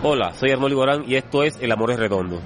Hola, soy Arnoldo Gorán y esto es El Amor es Redondo.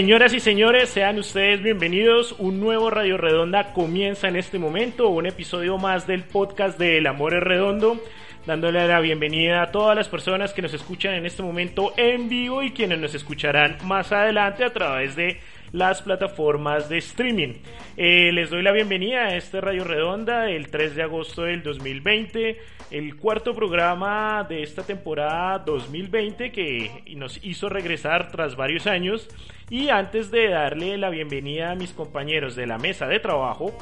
Señoras y señores, sean ustedes bienvenidos. Un nuevo Radio Redonda comienza en este momento, un episodio más del podcast de El Amor es Redondo, dándole la bienvenida a todas las personas que nos escuchan en este momento en vivo y quienes nos escucharán más adelante a través de las plataformas de streaming. Eh, les doy la bienvenida a este Radio Redonda el 3 de agosto del 2020, el cuarto programa de esta temporada 2020 que nos hizo regresar tras varios años. Y antes de darle la bienvenida a mis compañeros de la mesa de trabajo,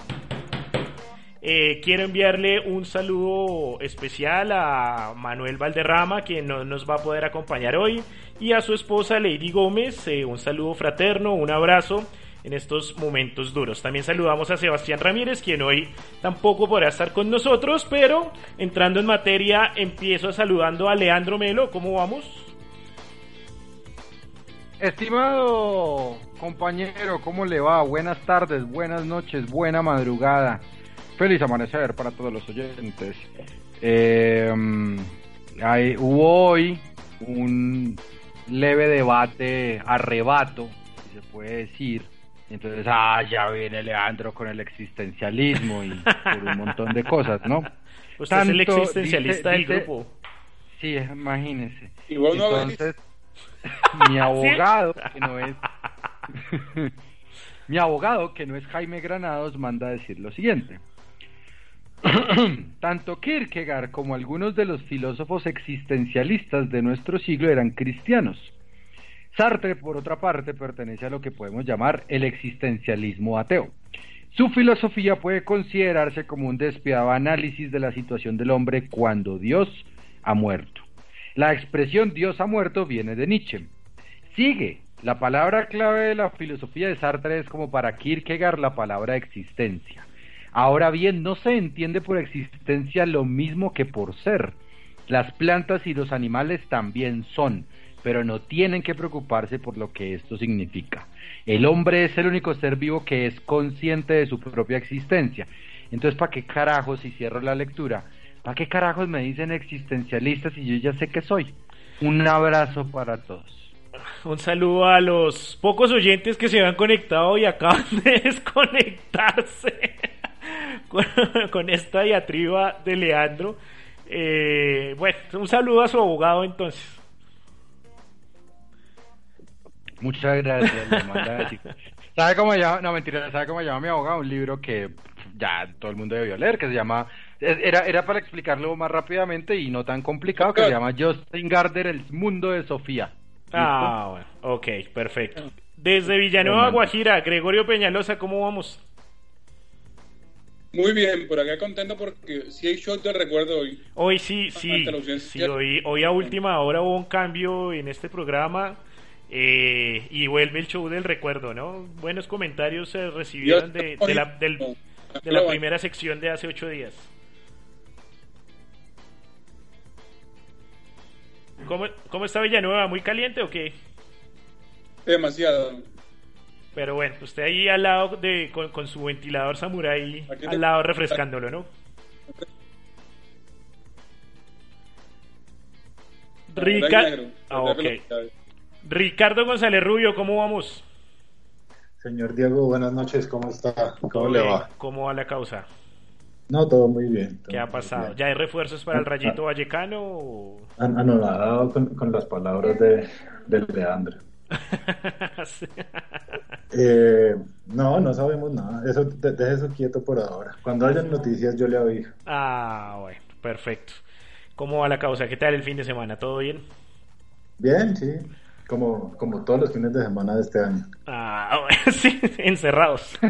eh, quiero enviarle un saludo especial a Manuel Valderrama, quien no nos va a poder acompañar hoy, y a su esposa Lady Gómez. Eh, un saludo fraterno, un abrazo en estos momentos duros. También saludamos a Sebastián Ramírez, quien hoy tampoco podrá estar con nosotros, pero entrando en materia, empiezo saludando a Leandro Melo. ¿Cómo vamos? Estimado compañero, ¿cómo le va? Buenas tardes, buenas noches, buena madrugada. Feliz amanecer para todos los oyentes. Eh, hay, hubo hoy un leve debate, arrebato, si se puede decir. Entonces, ah, ya viene Leandro con el existencialismo y por un montón de cosas, ¿no? Usted es el existencialista del grupo. Sí, imagínese. Entonces, mi abogado, que no es mi abogado, que no es Jaime Granados, manda a decir lo siguiente. Tanto Kierkegaard como algunos de los filósofos existencialistas de nuestro siglo eran cristianos. Sartre, por otra parte, pertenece a lo que podemos llamar el existencialismo ateo. Su filosofía puede considerarse como un despiadado análisis de la situación del hombre cuando Dios ha muerto. La expresión Dios ha muerto viene de Nietzsche. Sigue. La palabra clave de la filosofía de Sartre es como para Kierkegaard la palabra existencia. Ahora bien, no se entiende por existencia lo mismo que por ser. Las plantas y los animales también son, pero no tienen que preocuparse por lo que esto significa. El hombre es el único ser vivo que es consciente de su propia existencia. Entonces, ¿para qué carajos, si cierro la lectura, ¿Para qué carajos me dicen existencialistas si yo ya sé que soy? Un abrazo para todos. Un saludo a los pocos oyentes que se han conectado y acaban de desconectarse con, esta diatriba de Leandro. Eh, bueno, un saludo a su abogado entonces. Muchas gracias. ¿Sabe cómo llama? No, mentira, ¿sabe cómo llama mi abogado? Un libro que ya todo el mundo debió leer, que se llama era, era para explicarlo más rápidamente y no tan complicado, que se llama Justin Gardner, El Mundo de Sofía. Ah, bueno, ok, perfecto. Desde Villanueva, Guajira, Gregorio Peñalosa, ¿cómo vamos? Muy bien, por acá contento porque sí hay shot de recuerdo hoy. Hoy sí, sí, sí hoy, hoy a última hora hubo un cambio en este programa eh, y vuelve el show del recuerdo, ¿no? Buenos comentarios se recibieron de, la, de la primera sección de hace ocho días. ¿Cómo, ¿Cómo está Villanueva? ¿Muy caliente o qué? Demasiado. Pero bueno, usted ahí al lado de con, su ventilador samurai al lado refrescándolo, ¿no? Ah, Ricardo González Rubio, ¿cómo vamos? Señor Diego, buenas noches, ¿cómo está? ¿Cómo le va? ¿Cómo va la causa? No, todo muy bien. ¿Qué ha pasado? ¿Ya hay refuerzos para el ah, Rayito ah. Vallecano? O... Anonadado con, con las palabras de, de Leandro. Eh, no, no sabemos nada. Eso, deje eso quieto por ahora. Cuando haya noticias yo le aviso. Ah, bueno, perfecto. ¿Cómo va la causa? ¿Qué tal el fin de semana? ¿Todo bien? Bien, sí. Como, como todos los fines de semana de este año. Ah, sí, encerrados.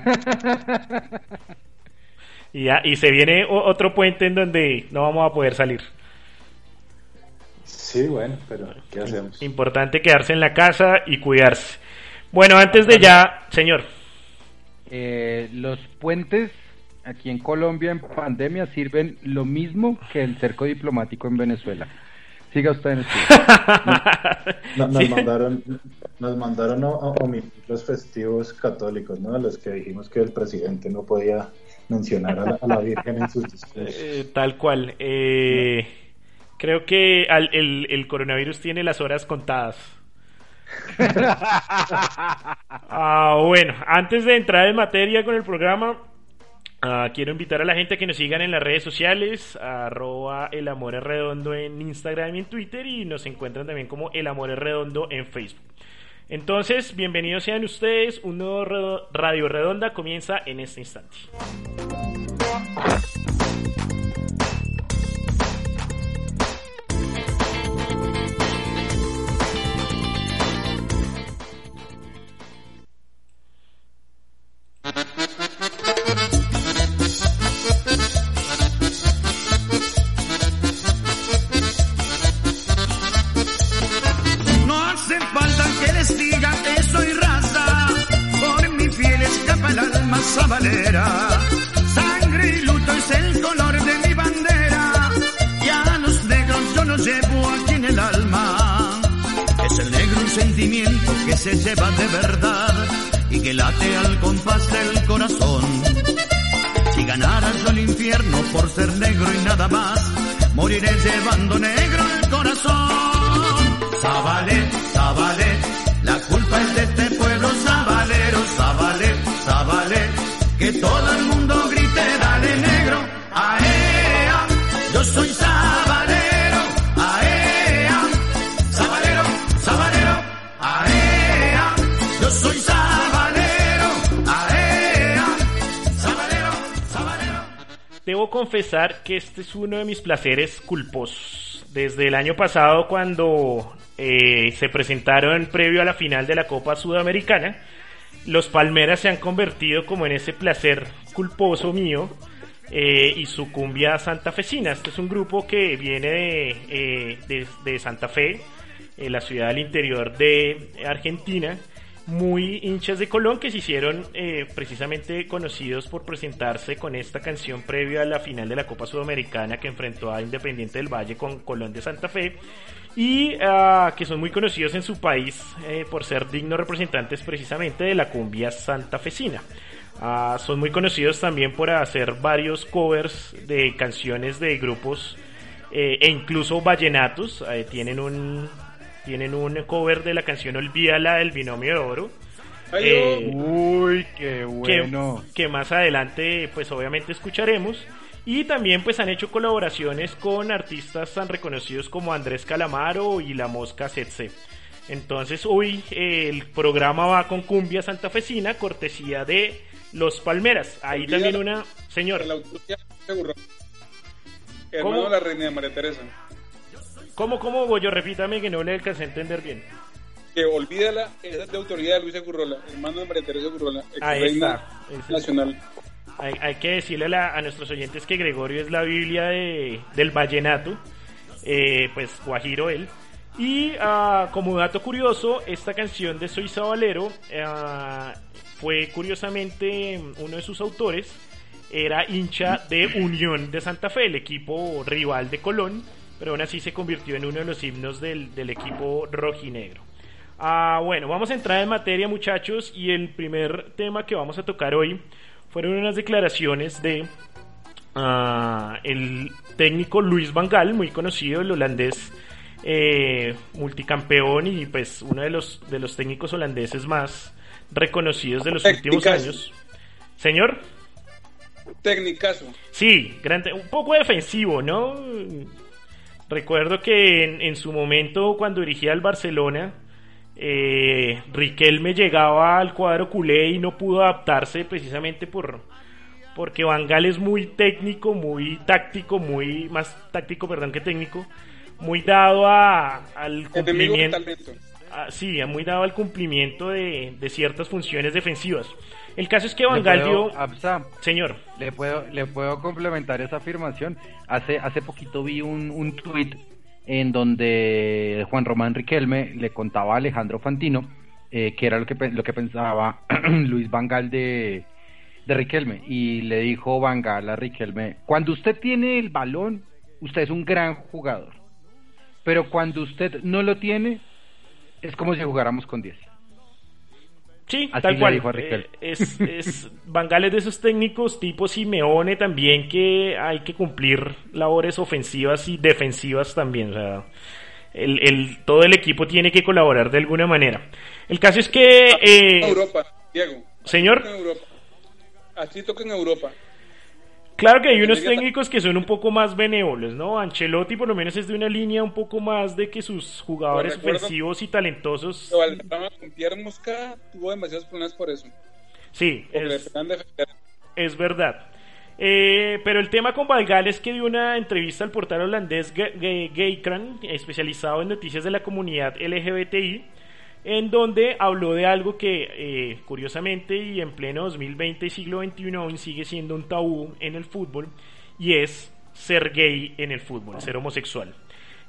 y, ya, y se viene otro puente en donde no vamos a poder salir. Sí, bueno, pero ¿qué hacemos? Importante quedarse en la casa y cuidarse. Bueno, antes de ya, señor. Eh, los puentes aquí en Colombia en pandemia sirven lo mismo que el cerco diplomático en Venezuela. Siga usted en nos, nos, mandaron, nos mandaron a, omitir los festivos católicos, ¿no? A los que dijimos que el presidente no podía mencionar a la, Virgen en sus discursos. Eh, tal cual. Eh, creo que el, coronavirus tiene las horas contadas. ah, bueno, antes de entrar en materia con el programa, Uh, quiero invitar a la gente a que nos sigan en las redes sociales, arroba el amor es redondo en Instagram y en Twitter y nos encuentran también como el amor es redondo en Facebook. Entonces, bienvenidos sean ustedes, un nuevo Radio Redonda comienza en este instante. Que se lleva de verdad y que late al compás del corazón. Si ganara yo el infierno por ser negro y nada más, moriré llevando negro el corazón. Zabale, Zabale, la culpa es de este pueblo sabalero, Zabale, Zabale que todo el mundo grite, dale negro, aea, yo soy Confesar que este es uno de mis placeres culposos. Desde el año pasado cuando eh, se presentaron previo a la final de la Copa Sudamericana, los Palmeras se han convertido como en ese placer culposo mío eh, y su cumbia santafesina. Este es un grupo que viene de, eh, de, Santa Fe, la ciudad del interior de Argentina, muy hinchas de Colón que se hicieron precisamente conocidos por presentarse con esta canción previa a la final de la Copa Sudamericana que enfrentó a Independiente del Valle con Colón de Santa Fe y ah, que son muy conocidos en su país eh, por ser dignos representantes precisamente de la cumbia santafesina. Uh, son muy conocidos también por hacer varios covers de canciones de grupos eh, e incluso vallenatos. Eh, tienen un tienen un cover de la canción Olvídala del binomio de oro. Uy, qué bueno. Que, que más adelante, pues obviamente escucharemos. Y también pues han hecho colaboraciones con artistas tan reconocidos como Andrés Calamaro y La Mosca Setse. Entonces hoy el programa va con cumbia santafesina, cortesía de Los Palmeras. Ahí también una... Señor. ¿Cómo? la reina de María Teresa. ¿Cómo, cómo, yo Repítame que no le alcancé a entender bien. Que olvídala, es de autoridad de Luisa Currola, hermano de María Teresa Currola, Ahí está. nacional. Hay, que decirle a, nuestros oyentes que Gregorio es la Biblia de, del vallenato, eh, pues Guajiro él. Y ah, como dato curioso, esta canción de Soy Sabalero ah, fue curiosamente uno de sus autores, era hincha de Unión de Santa Fe, el equipo rival de Colón, pero aún así se convirtió en uno de los himnos del, del equipo rojinegro. Ah, bueno, vamos a entrar en materia muchachos y el primer tema que vamos a tocar hoy fueron unas declaraciones de uh, el técnico Luis Van Gaal, muy conocido, el holandés eh, multicampeón y pues uno de los, de los técnicos holandeses más reconocidos de los últimos años. Señor. Técnicazo. Sí, grande, un poco defensivo, ¿no? Recuerdo que en, en su momento cuando dirigía al Barcelona, Eh, Riquelme llegaba al cuadro culé y no pudo adaptarse precisamente por porque Van Gaal es muy técnico, muy táctico, muy más táctico, perdón, que técnico, muy dado a, al cumplimiento. sí, muy dado al cumplimiento de, ciertas funciones defensivas. El caso es que Van Gaal dio... señor. Le puedo, le puedo complementar esa afirmación. Hace, hace poquito vi un, un tuit en donde Juan Román Riquelme le contaba a Alejandro Fantino eh, que era lo que, lo que pensaba Luis Vangal de, de Riquelme y le dijo Vangal a Riquelme, cuando usted tiene el balón, usted es un gran jugador, pero cuando usted no lo tiene, es como si jugáramos con 10. Sí, tal cual. Eh, es, es Van de esos técnicos tipo Simeone también que hay que cumplir labores ofensivas y defensivas también. O sea, el, el, todo el equipo tiene que colaborar de alguna manera. El caso es que... Eh, Europa, Diego. Señor. Así toca en Europa. Claro que hay unos técnicos que son un poco más benévolos, ¿no? Ancelotti por lo menos es de una línea un poco más de que sus jugadores ofensivos y talentosos... Pierre Mosca tuvo demasiados problemas por eso. Sí, es, es, verdad. Eh, pero el tema con Valgal es que dio una entrevista al portal holandés Geikran, especializado en noticias de la comunidad LGBTI, en donde habló de algo que eh, curiosamente y en pleno 2020 y siglo XXI aún sigue siendo un tabú en el fútbol y es ser gay en el fútbol, ser homosexual.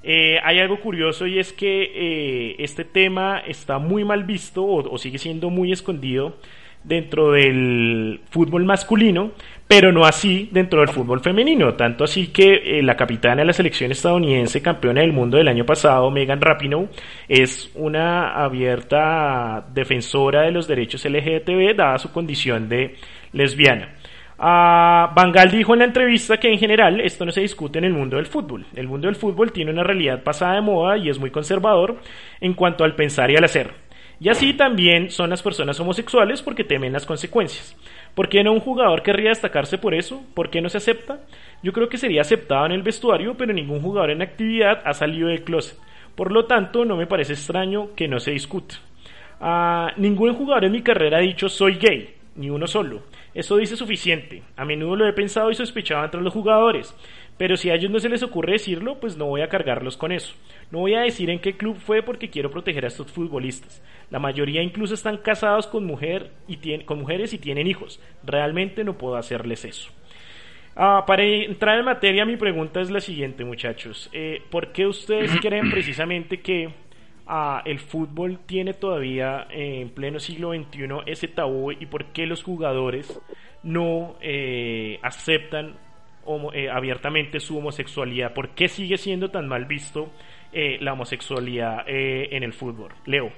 Eh, hay algo curioso y es que eh, este tema está muy mal visto o sigue siendo muy escondido dentro del fútbol masculino, pero no así dentro del fútbol femenino. Tanto así que eh, la capitana de la selección estadounidense, campeona del mundo del año pasado, Megan Rapinoe, es una abierta defensora de los derechos LGTB, dada su condición de lesbiana. Uh, Van dijo en la entrevista que en general esto no se discute en el mundo del fútbol. El mundo del fútbol tiene una realidad pasada de moda y es muy conservador en cuanto al pensar y al hacer. Y así también son las personas homosexuales porque temen las consecuencias. ¿Por qué no un jugador querría destacarse por eso? ¿Por qué no se acepta? Yo creo que sería aceptado en el vestuario, pero ningún jugador en actividad ha salido del closet. Por lo tanto, no me parece extraño que no se discuta. Ah, ningún jugador en mi carrera ha dicho soy gay, ni uno solo. Eso dice suficiente. A menudo lo he pensado y sospechado entre los jugadores. Pero si a ellos no se les ocurre decirlo, pues no voy a cargarlos con eso. No voy a decir en qué club fue porque quiero proteger a estos futbolistas. La mayoría incluso están casados con, mujer y con mujeres y tienen hijos. Realmente no puedo hacerles eso. Ah, para entrar en materia, mi pregunta es la siguiente, muchachos. Eh, ¿Por qué ustedes creen precisamente que ah, el fútbol tiene todavía eh, en pleno siglo XXI ese tabú y por qué los jugadores no eh, aceptan eh, abiertamente su homosexualidad? ¿Por qué sigue siendo tan mal visto eh, la homosexualidad eh, en el fútbol? Leo.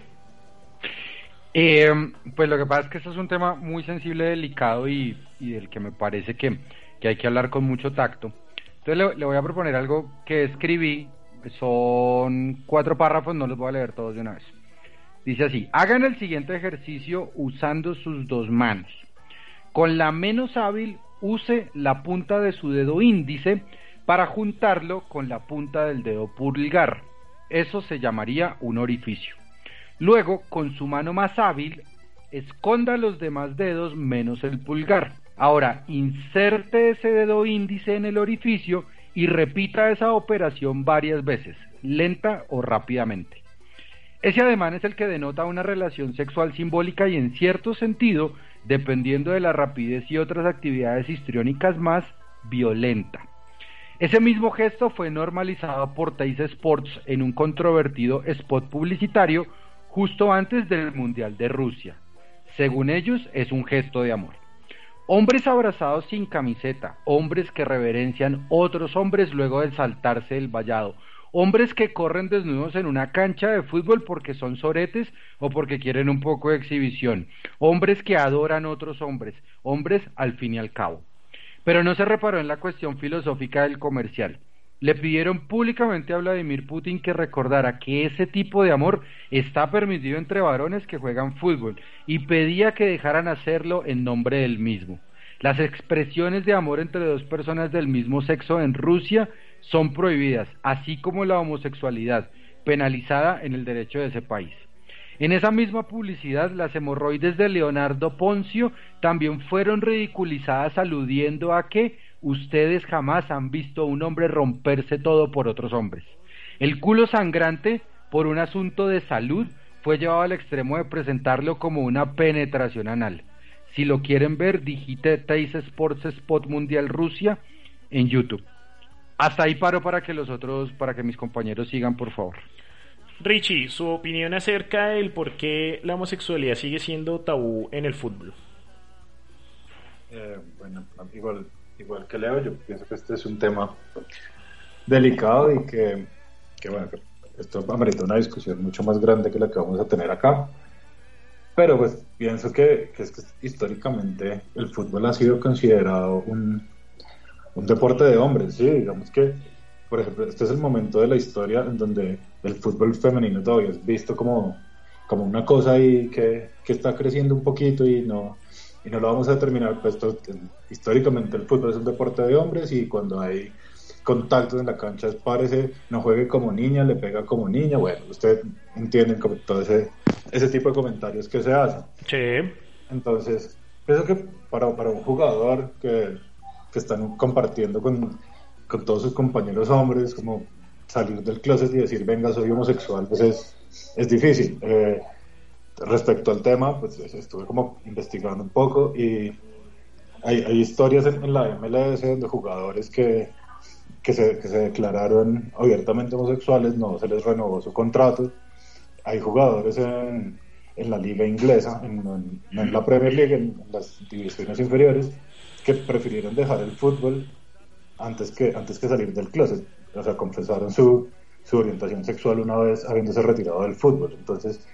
pues lo que pasa es que esto es un tema muy sensible, delicado y, del que me parece que, hay que hablar con mucho tacto. Entonces le, voy a proponer algo que escribí, son cuatro párrafos, no los voy a leer todos de una vez. Dice así, hagan el siguiente ejercicio usando sus dos manos. Con la menos hábil use la punta de su dedo índice para juntarlo con la punta del dedo pulgar. Eso se llamaría un orificio. Luego, con su mano más hábil, esconda los demás dedos menos el pulgar. Ahora, inserte ese dedo índice en el orificio y repita esa operación varias veces, lenta o rápidamente. Ese ademán es el que denota una relación sexual simbólica y en cierto sentido dependiendo de la rapidez y otras actividades histriónicas más, violenta. Ese mismo gesto fue normalizado por Teis Sports en un controvertido spot publicitario justo antes del Mundial de Rusia. Según ellos, es un gesto de amor. Hombres abrazados sin camiseta, hombres que reverencian otros hombres luego de saltarse el vallado, hombres que corren desnudos en una cancha de fútbol porque son soretes o porque quieren un poco de exhibición, hombres que adoran otros hombres, hombres al fin y al cabo. Pero no se reparó en la cuestión filosófica del comercial. Le pidieron públicamente a Vladimir Putin que recordara que ese tipo de amor está permitido entre varones que juegan fútbol y pedía que dejaran hacerlo en nombre del mismo. Las expresiones de amor entre dos personas del mismo sexo en Rusia son prohibidas, así como la homosexualidad, penalizada en el derecho de ese país. En esa misma publicidad, las hemorroides de Leonardo Poncio también fueron ridiculizadas aludiendo a que ustedes jamás han visto un hombre romperse todo por otros hombres. El culo sangrante, por un asunto de salud, fue llevado al extremo de presentarlo como una penetración anal. Si lo quieren ver, digite Teis Sports Spot Mundial Rusia en YouTube. Hasta ahí paro para que los otros, para que mis compañeros sigan, por favor. Richie, su opinión acerca del por qué la homosexualidad sigue siendo tabú en el fútbol. Eh, bueno, igual, igual que Leo, yo pienso que este es un tema delicado y que, que bueno, que esto amerita una discusión mucho más grande que la que vamos a tener acá. Pero pues pienso que, que, es que históricamente el fútbol ha sido considerado un, un deporte de hombres, sí, digamos que, por ejemplo, este es el momento de la historia en donde el fútbol femenino todavía es visto como, como una cosa ahí que, que está creciendo un poquito y no, y no lo vamos a determinar, pues históricamente el fútbol es un deporte de hombres y cuando hay contactos en la cancha parece no juegue como niña, le pega como niña, bueno, ustedes entienden como todo ese, ese tipo de comentarios que se hacen. Sí. Entonces, pienso que para, para un jugador que, que están compartiendo con, con todos sus compañeros hombres, como salir del closet y decir, venga, soy homosexual, pues es, es difícil. Eh, respecto al tema, pues estuve como investigando un poco y hay, hay historias en, en, la MLS donde jugadores que, que se, que se declararon abiertamente homosexuales, no se les renovó su contrato. Hay jugadores en, en la liga inglesa, en, en, la Premier League, en las divisiones inferiores, que prefirieron dejar el fútbol antes que, antes que salir del closet. O sea, confesaron su, su orientación sexual una vez habiéndose retirado del fútbol. Entonces,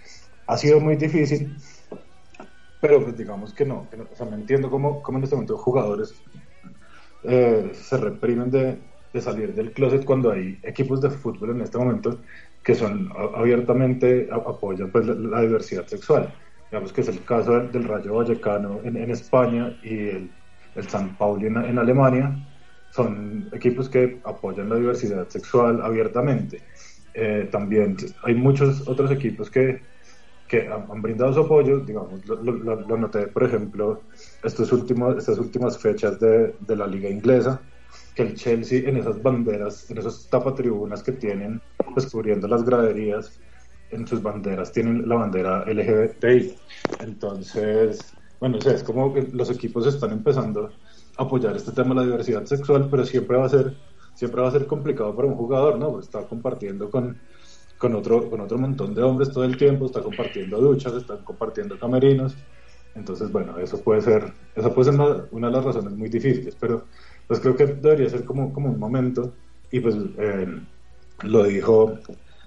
ha sido muy difícil, pero pues digamos que no. Que no o sea, me entiendo cómo, cómo en este momento jugadores eh, se reprimen de, de salir del closet cuando hay equipos de fútbol en este momento que son abiertamente apoyan pues la, la, diversidad sexual. Digamos que es el caso del, del Rayo Vallecano en, en, España y el, el San Pauli en, en, Alemania. Son equipos que apoyan la diversidad sexual abiertamente. Eh, también hay muchos otros equipos que, que han, han brindado su apoyo. Digamos, lo, lo, lo, noté, por ejemplo, estos últimos, estas últimas fechas de, de la liga inglesa que el Chelsea en esas banderas, en esas tapatribunas que tienen, pues cubriendo las graderías, en sus banderas tienen la bandera LGBTI. Entonces, bueno, o sea, es como que los equipos están empezando a apoyar este tema de la diversidad sexual, pero siempre va a ser, siempre va a ser complicado para un jugador, ¿no? Pues está compartiendo con, con otro, con otro montón de hombres todo el tiempo, está compartiendo duchas, están compartiendo camerinos. Entonces, bueno, eso puede ser, esa puede ser una, una de las razones muy difíciles, pero pues creo que debería ser como, como un momento y pues eh, lo dijo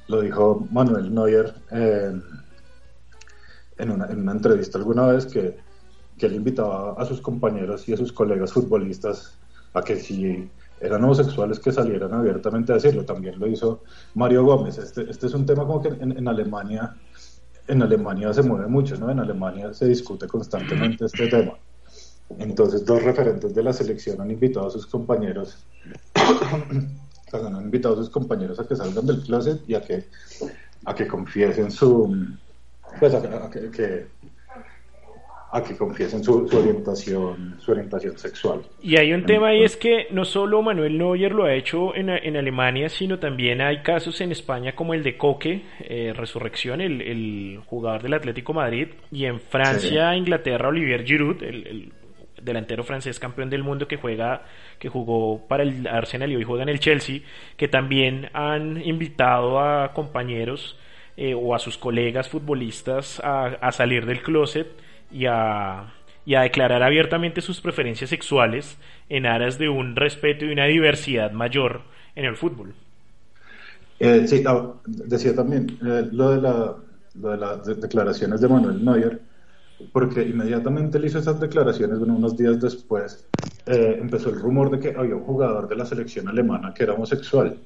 lo dijo Manuel Neuer eh, en, una, en, una, entrevista alguna vez que, que, él invitaba a sus compañeros y a sus colegas futbolistas a que si eran homosexuales que salieran abiertamente a decirlo. También lo hizo Mario Gómez. Este, este es un tema como que en, Alemania en Alemania se mueve mucho, ¿no? En Alemania se discute constantemente este tema. Entonces, dos referentes de la selección han invitado a sus compañeros, han invitado a sus compañeros a que salgan del closet y a que, a que confiesen su, pues a, que, a que confiesen su, su, orientación, su orientación sexual. Y hay un tema y es que no solo Manuel Neuer lo ha hecho en, en Alemania, sino también hay casos en España como el de Coque, eh, Resurrección, el, el, jugador del Atlético Madrid, y en Francia, sí. Inglaterra, Olivier Giroud, el, el delantero francés campeón del mundo que juega que jugó para el Arsenal y hoy juega en el Chelsea que también han invitado a compañeros eh, o a sus colegas futbolistas a, a salir del closet y a, y a declarar abiertamente sus preferencias sexuales en aras de un respeto y una diversidad mayor en el fútbol. Eh, sí, decía también eh, lo, de la, lo de las declaraciones de Manuel Neuer porque inmediatamente él hizo esas declaraciones, bueno, unos días después eh, empezó el rumor de que había un jugador de la selección alemana que era homosexual.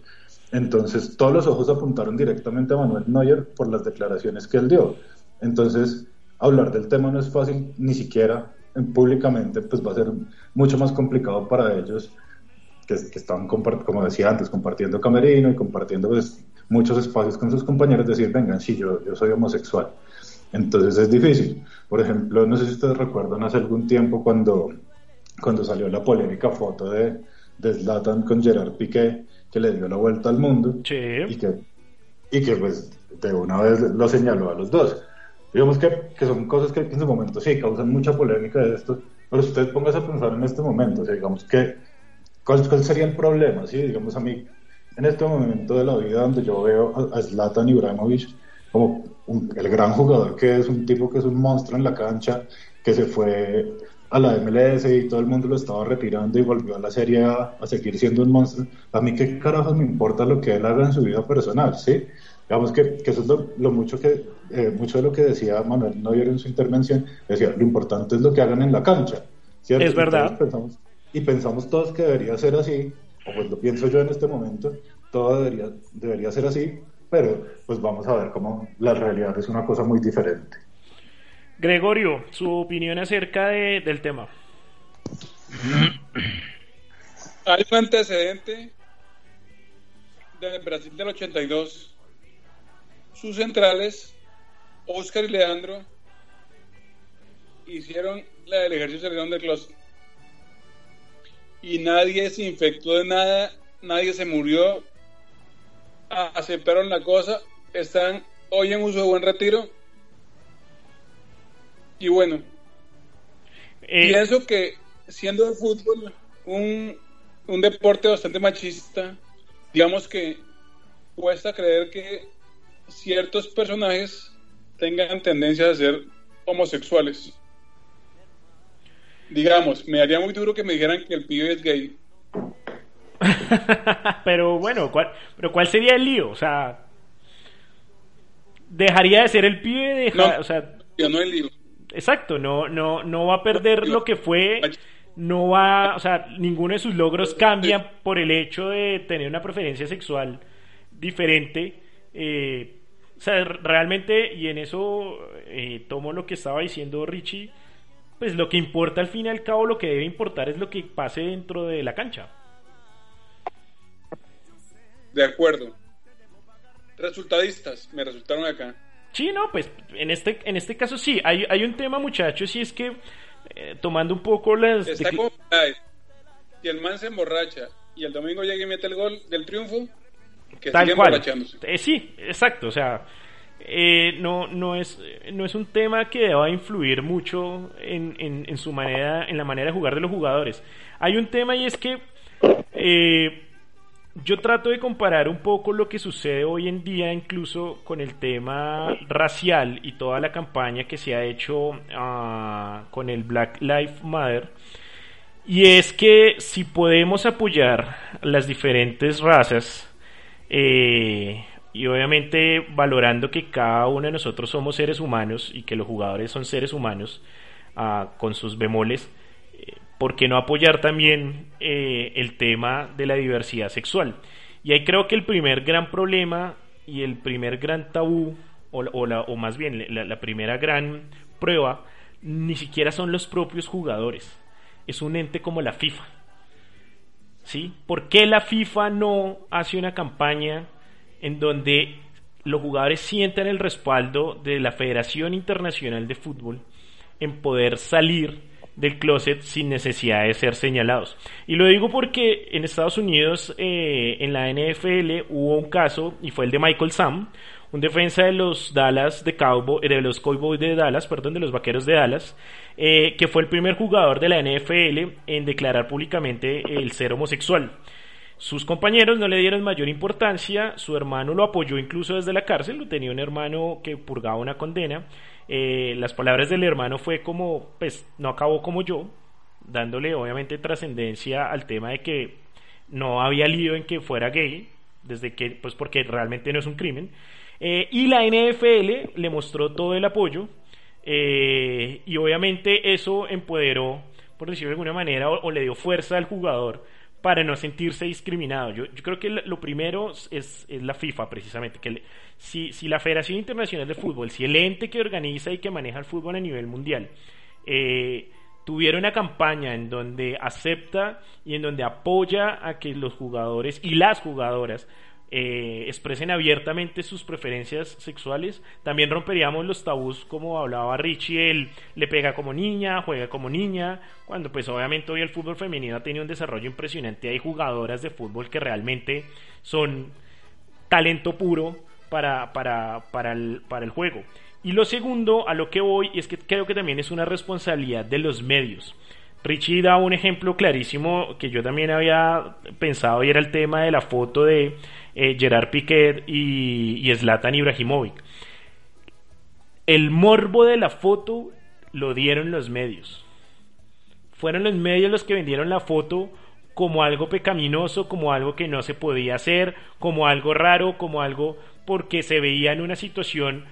Entonces todos los ojos apuntaron directamente a Manuel Neuer por las declaraciones que él dio. Entonces hablar del tema no es fácil, ni siquiera públicamente, pues va a ser mucho más complicado para ellos que, que estaban, como decía antes, compartiendo camerino y compartiendo pues, muchos espacios con sus compañeros, decir, vengan, sí, yo, yo soy homosexual. Entonces es difícil. Por ejemplo, no sé si ustedes recuerdan hace algún tiempo cuando, cuando salió la polémica foto de, de Zlatan con Gerard Piqué, que le dio la vuelta al mundo Sí. y que, y que pues de una vez lo señaló a los dos. Digamos que, que son cosas que en su momento sí causan mucha polémica de esto, pero si usted póngase a pensar en este momento, digamos que, ¿cuál, cuál sería el problema? Sí, digamos a mí, en este momento de la vida donde yo veo a Zlatan Ibrahimovic como un- el gran jugador que es, un tipo que es un monstruo en la cancha, que se fue a la MLS y todo el mundo lo estaba retirando y volvió a la Serie A a seguir siendo un monstruo. A mí qué carajos me importa lo que él haga en su vida personal, ¿sí? Digamos que, que eso es lo, lo mucho que eh, mucho de lo que decía Manuel Neuer en su intervención, decía, lo importante es lo que hagan en la cancha, ¿cierto? Es verdad. Entonces pensamos- y pensamos todos que debería ser así, o pues lo pienso yo en este momento, todo debería, debería ser así, pero pues vamos a ver cómo la realidad es una cosa muy diferente. Gregorio, su opinión acerca de- del tema. Hay un antecedente del Brasil del 82. Sus centrales, Oscar y Leandro, hicieron la del ejercicio salieron del closet. Y nadie se infectó de nada, nadie se murió. Aceptaron la cosa, están hoy en uso de buen retiro. Y bueno, Eh, Pienso que siendo el fútbol un, un deporte bastante machista, digamos que cuesta creer que ciertos personajes tengan tendencia a ser homosexuales. Digamos, me haría muy duro que me dijeran que el pibe es gay. pero bueno, ¿cuál, pero ¿cuál sería el lío? O sea, dejaría de ser el pibe, deja- No. o sea, Yo no el lío. exacto, no, no, no va a perder lo que fue, no va, o sea, ninguno de sus logros cambia por el hecho de tener una preferencia sexual diferente. Eh, o sea, realmente, y en eso eh, tomo lo que estaba diciendo Richie, pues lo que importa al fin y al cabo, lo que debe importar es lo que pase dentro de la cancha. De acuerdo. Resultadistas, me resultaron acá. Sí, no, pues en este, en este caso sí, hay, hay un tema muchachos y es que eh, tomando un poco las... Está como Peláez. Si el man se emborracha y el domingo llega y mete el gol del triunfo, que Tal cual. Eh, sí, exacto. O sea, eh, no, no, es, no es un tema que deba influir mucho en, en, en su manera, en la manera de jugar de los jugadores. Hay un tema y es que eh, yo trato de comparar un poco lo que sucede hoy en día, incluso con el tema racial y toda la campaña que se ha hecho ah, con el Black Lives Matter. Y es que si podemos apoyar las diferentes razas, eh, y obviamente valorando que cada uno de nosotros somos seres humanos y que los jugadores son seres humanos, ah, con sus bemoles, eh, ¿por qué no apoyar también eh, el tema de la diversidad sexual? Y ahí creo que el primer gran problema y el primer gran tabú, o, la- o, más bien la primera gran prueba, ni siquiera son los propios jugadores, es un ente como la FIFA. ¿Sí? ¿Por qué la FIFA no hace una campaña en donde los jugadores sientan el respaldo de la Federación Internacional de Fútbol en poder salir del closet sin necesidad de ser señalados? Y lo digo porque en Estados Unidos, eh, en la NFL, hubo un caso y fue el de Michael Sam, un defensa de los Dallas de Cowboy, de los Cowboys de Dallas, perdón, de los Vaqueros de Dallas, eh, que fue el primer jugador de la NFL en declarar públicamente el ser homosexual. Sus compañeros no le dieron mayor importancia, su hermano lo apoyó incluso desde la cárcel, tenía un hermano que purgaba una condena. Eh, las palabras del hermano fue como, pues no acabó como yo, dándole obviamente trascendencia al tema de que no había lío en que fuera gay, desde que, pues porque realmente no es un crimen. Eh, y la NFL le mostró todo el apoyo eh, y obviamente eso empoderó, por decirlo de alguna manera, o, le dio fuerza al jugador para no sentirse discriminado. Yo, creo que lo primero es, la FIFA, precisamente. Que si la Federación Internacional de Fútbol, si el ente que organiza y que maneja el fútbol a nivel mundial, eh, tuviera una campaña en donde acepta y en donde apoya a que los jugadores y las jugadoras eh, expresen abiertamente sus preferencias sexuales. También romperíamos los tabús, como hablaba Richie, él le pega como niña, juega como niña, cuando pues obviamente hoy el fútbol femenino ha tenido un desarrollo impresionante. Hay jugadoras de fútbol que realmente son talento puro para, para, para, el, para el juego. Y lo segundo, a lo que voy, es que creo que también es una responsabilidad de los medios. Richie da un ejemplo clarísimo que yo también había pensado y era el tema de la foto de eh, Gerard Piquet y, y Zlatan Ibrahimovic. El morbo de la foto lo dieron los medios. Fueron los medios los que vendieron la foto como algo pecaminoso, como algo que no se podía hacer, como algo raro, como algo porque se veía en una situación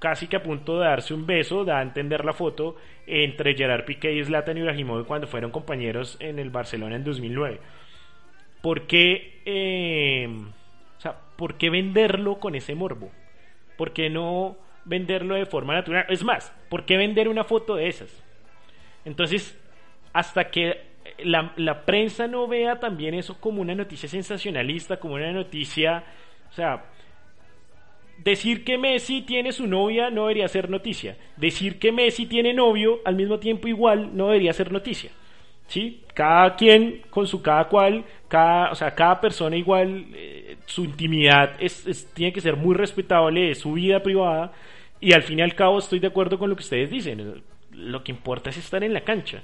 casi que a punto de darse un beso, da a entender la foto entre Gerard Piqué y Zlatan Ibrahimovic cuando fueron compañeros en el Barcelona en 2009. ¿Por qué, eh, ¿por qué venderlo con ese morbo? ¿Por qué no venderlo de forma natural? Es más, ¿por qué vender una foto de esas? Entonces, hasta que la, la prensa no vea también eso como una noticia sensacionalista, como una noticia, o sea, decir que Messi tiene su novia no debería ser noticia. Decir que Messi tiene novio al mismo tiempo igual no debería ser noticia. ¿Sí? Cada quien con su cada cual, cada, o sea, cada persona igual, eh, su intimidad es, tiene que ser muy respetable, es su vida privada. Y al fin y al cabo estoy de acuerdo con lo que ustedes dicen. Lo que importa es estar en la cancha.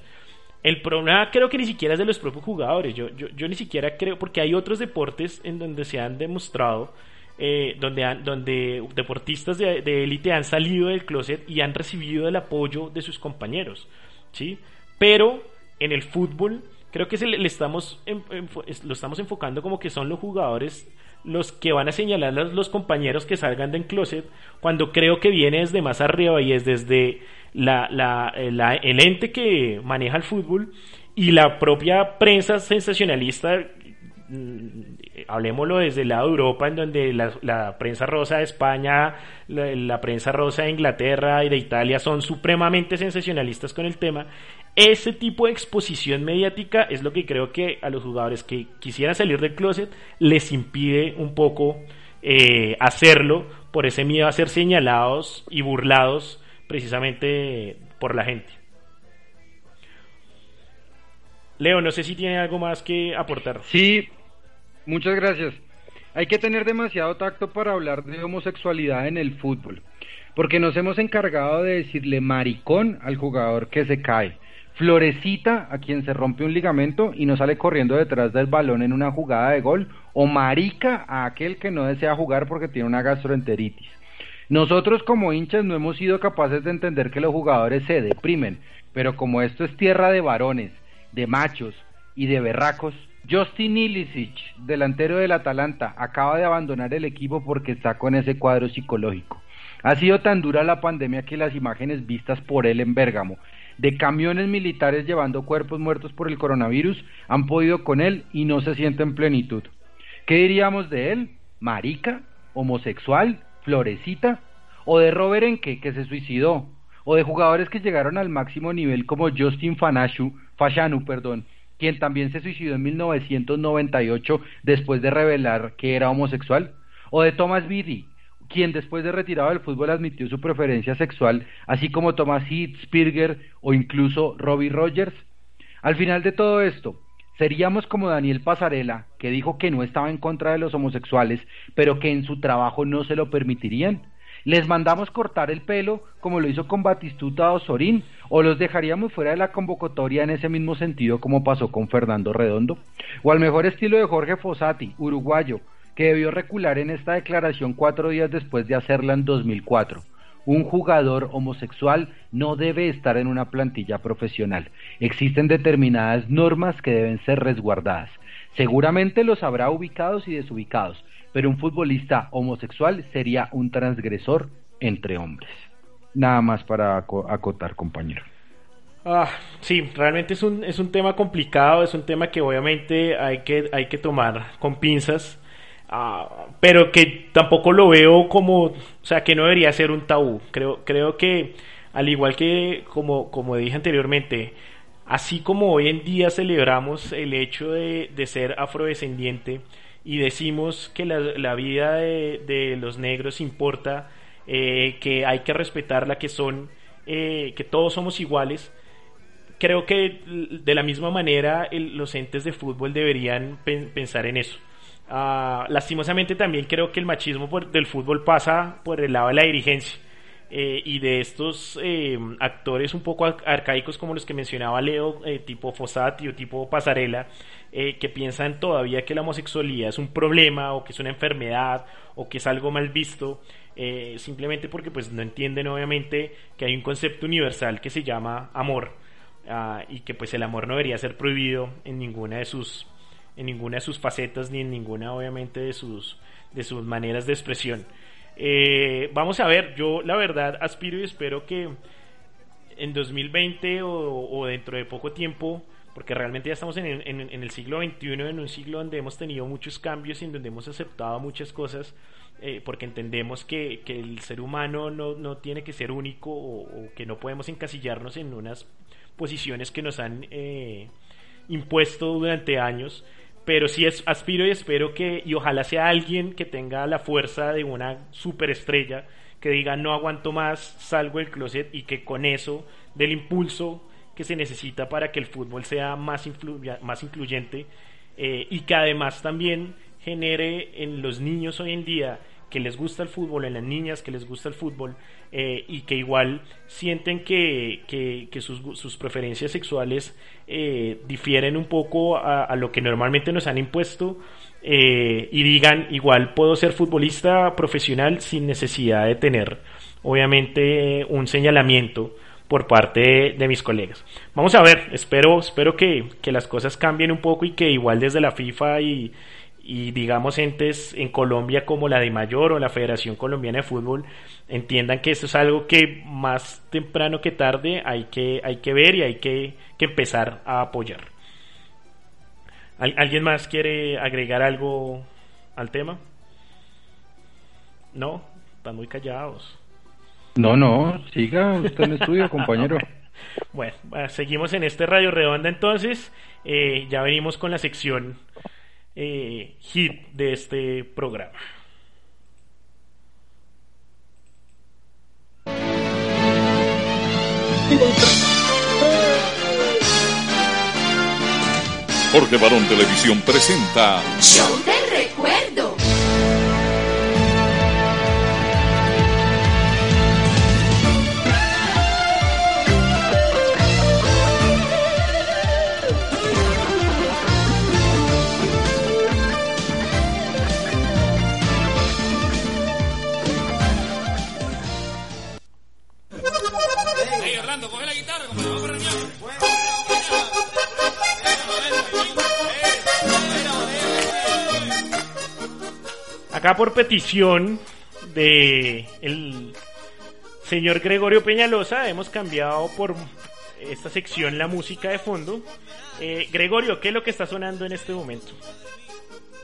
El problema creo que ni siquiera es de los propios jugadores. Yo, yo, yo ni siquiera creo, porque hay otros deportes en donde se han demostrado eh, donde, donde deportistas de élite han salido del closet y han recibido el apoyo de sus compañeros, ¿sí? Pero en el fútbol creo que se le, estamos lo estamos enfocando como que son los jugadores los que van a señalar a los compañeros que salgan del closet cuando creo que viene desde más arriba y es desde la, la, el ente que maneja el fútbol y la propia prensa sensacionalista Mm, hablemoslo desde el lado de Europa, en donde la, prensa rosa de España, la, prensa rosa de Inglaterra y de Italia son supremamente sensacionalistas con el tema, ese tipo de exposición mediática es lo que creo que a los jugadores que quisieran salir del closet les impide un poco eh, hacerlo por ese miedo a ser señalados y burlados precisamente por la gente. Leo, no sé si tiene algo más que aportar. Sí, Muchas gracias. Hay que tener demasiado tacto para hablar de homosexualidad en el fútbol, porque nos hemos encargado de decirle maricón al jugador que se cae, florecita a quien se rompe un ligamento y no sale corriendo detrás del balón en una jugada de gol, o marica a aquel que no desea jugar porque tiene una gastroenteritis. Nosotros como hinchas no hemos sido capaces de entender que los jugadores se deprimen, pero como esto es tierra de varones, de machos y de berracos, Justin Ilicic, delantero del Atalanta, acaba de abandonar el equipo porque está con ese cuadro psicológico. Ha sido tan dura la pandemia que las imágenes vistas por él en Bérgamo, de camiones militares llevando cuerpos muertos por el coronavirus, han podido con él y no se siente en plenitud. ¿Qué diríamos de él? ¿Marica? ¿Homosexual? ¿Florecita? ¿O de Robert Enke, que se suicidó? ¿O de jugadores que llegaron al máximo nivel como Justin Fanashu, Fashanu, perdón, quien también se suicidó en 1998 después de revelar que era homosexual, o de Thomas Biddy, quien después de retirado del fútbol admitió su preferencia sexual, así como Thomas Hitzberger o incluso Robbie Rogers. Al final de todo esto, seríamos como Daniel Pasarela, que dijo que no estaba en contra de los homosexuales, pero que en su trabajo no se lo permitirían. ¿Les mandamos cortar el pelo como lo hizo con Batistuta o Sorín? ¿O los dejaríamos fuera de la convocatoria en ese mismo sentido como pasó con Fernando Redondo? ¿O al mejor estilo de Jorge Fossati, uruguayo, que debió recular en esta declaración cuatro días después de hacerla en 2004? Un jugador homosexual no debe estar en una plantilla profesional. Existen determinadas normas que deben ser resguardadas. Seguramente los habrá ubicados y desubicados, pero un futbolista homosexual sería un transgresor entre hombres. Nada más para acotar, compañero. Ah, sí, realmente es un, es un tema complicado, es un tema que obviamente hay que, hay que tomar con pinzas, ah, pero que tampoco lo veo como, o sea, que no debería ser un tabú. Creo, creo que, al igual que, como, como dije anteriormente, así como hoy en día celebramos el hecho de, de ser afrodescendiente, y decimos que la, la vida de, de, los negros importa, eh, que hay que respetarla, que son, eh, que todos somos iguales, creo que de la misma manera los entes de fútbol deberían pen, pensar en eso. Uh, lastimosamente también creo que el machismo por, del fútbol pasa por el lado de la dirigencia. Eh, y de estos eh, actores un poco arcaicos como los que mencionaba Leo, eh, tipo Fossati o tipo Pasarela, que piensan todavía que la homosexualidad es un problema o que es una enfermedad o que es algo mal visto, simplemente porque pues no entienden obviamente que hay un concepto universal que se llama amor uh, y que pues el amor no debería ser prohibido en ninguna de sus en ninguna de sus facetas ni en ninguna obviamente de sus de sus maneras de expresión. Eh, vamos a ver, yo la verdad aspiro y espero que en 2020 o, o dentro de poco tiempo, porque realmente ya estamos en, el siglo XXI, en un siglo donde hemos tenido muchos cambios y en donde hemos aceptado muchas cosas, eh, porque entendemos que, que, el ser humano no, no tiene que ser único o, o, que no podemos encasillarnos en unas posiciones que nos han eh, impuesto durante años pero sí es, aspiro y espero que, y ojalá sea alguien que tenga la fuerza de una superestrella, que diga no aguanto más, salgo del closet y que con eso, del impulso que se necesita para que el fútbol sea más, influ más incluyente eh, y que además también genere en los niños hoy en día que les gusta el fútbol, en las niñas que les gusta el fútbol eh, y que igual sienten que, que, sus, sus, preferencias sexuales eh, difieren un poco a, a, lo que normalmente nos han impuesto eh, y digan igual puedo ser futbolista profesional sin necesidad de tener obviamente un señalamiento por parte de, de, mis colegas. Vamos a ver, espero, espero que, que las cosas cambien un poco y que igual desde la FIFA y, y digamos entes en Colombia como la de Mayor o la Federación Colombiana de Fútbol entiendan que esto es algo que más temprano que tarde hay que, hay que ver y hay que, que empezar a apoyar. ¿Al, ¿Alguien más quiere agregar algo al tema? No, están muy callados. No, no, siga usted en estudio, compañero. bueno, seguimos en este Radio Redonda entonces. Eh, ya venimos con la sección eh, hit de este programa. Jorge Barón Televisión presenta Show Acá por petición de el señor Gregorio Peñalosa hemos cambiado por esta sección la música de fondo. Eh, Gregorio, ¿qué es lo que está sonando en este momento?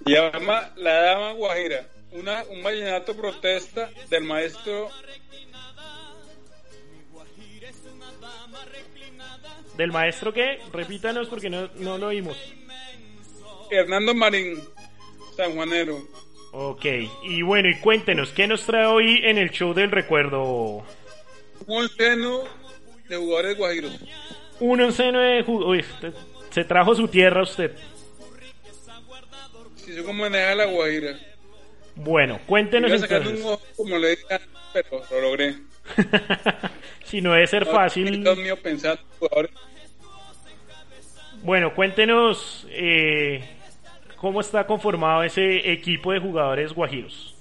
Llama La Dama Guajira, una, un vallenato protesta del maestro ¿Del maestro qué? Repítanos porque no, no lo oímos. Hernando Marín, sanjuanero. Ok, y bueno, y cuéntenos, ¿qué nos trae hoy en el show del recuerdo? Un seno de jugadores guajiros. Un seno de jugadores. Se trajo su tierra usted. Si yo como maneja la guajira. Bueno, cuéntenos Iba a entonces. un ojo como le dije, pero lo logré. si no debe ser fácil. Dios mío, pensar jugadores. Bueno, cuéntenos eh, cómo está conformado ese equipo de jugadores guajiros.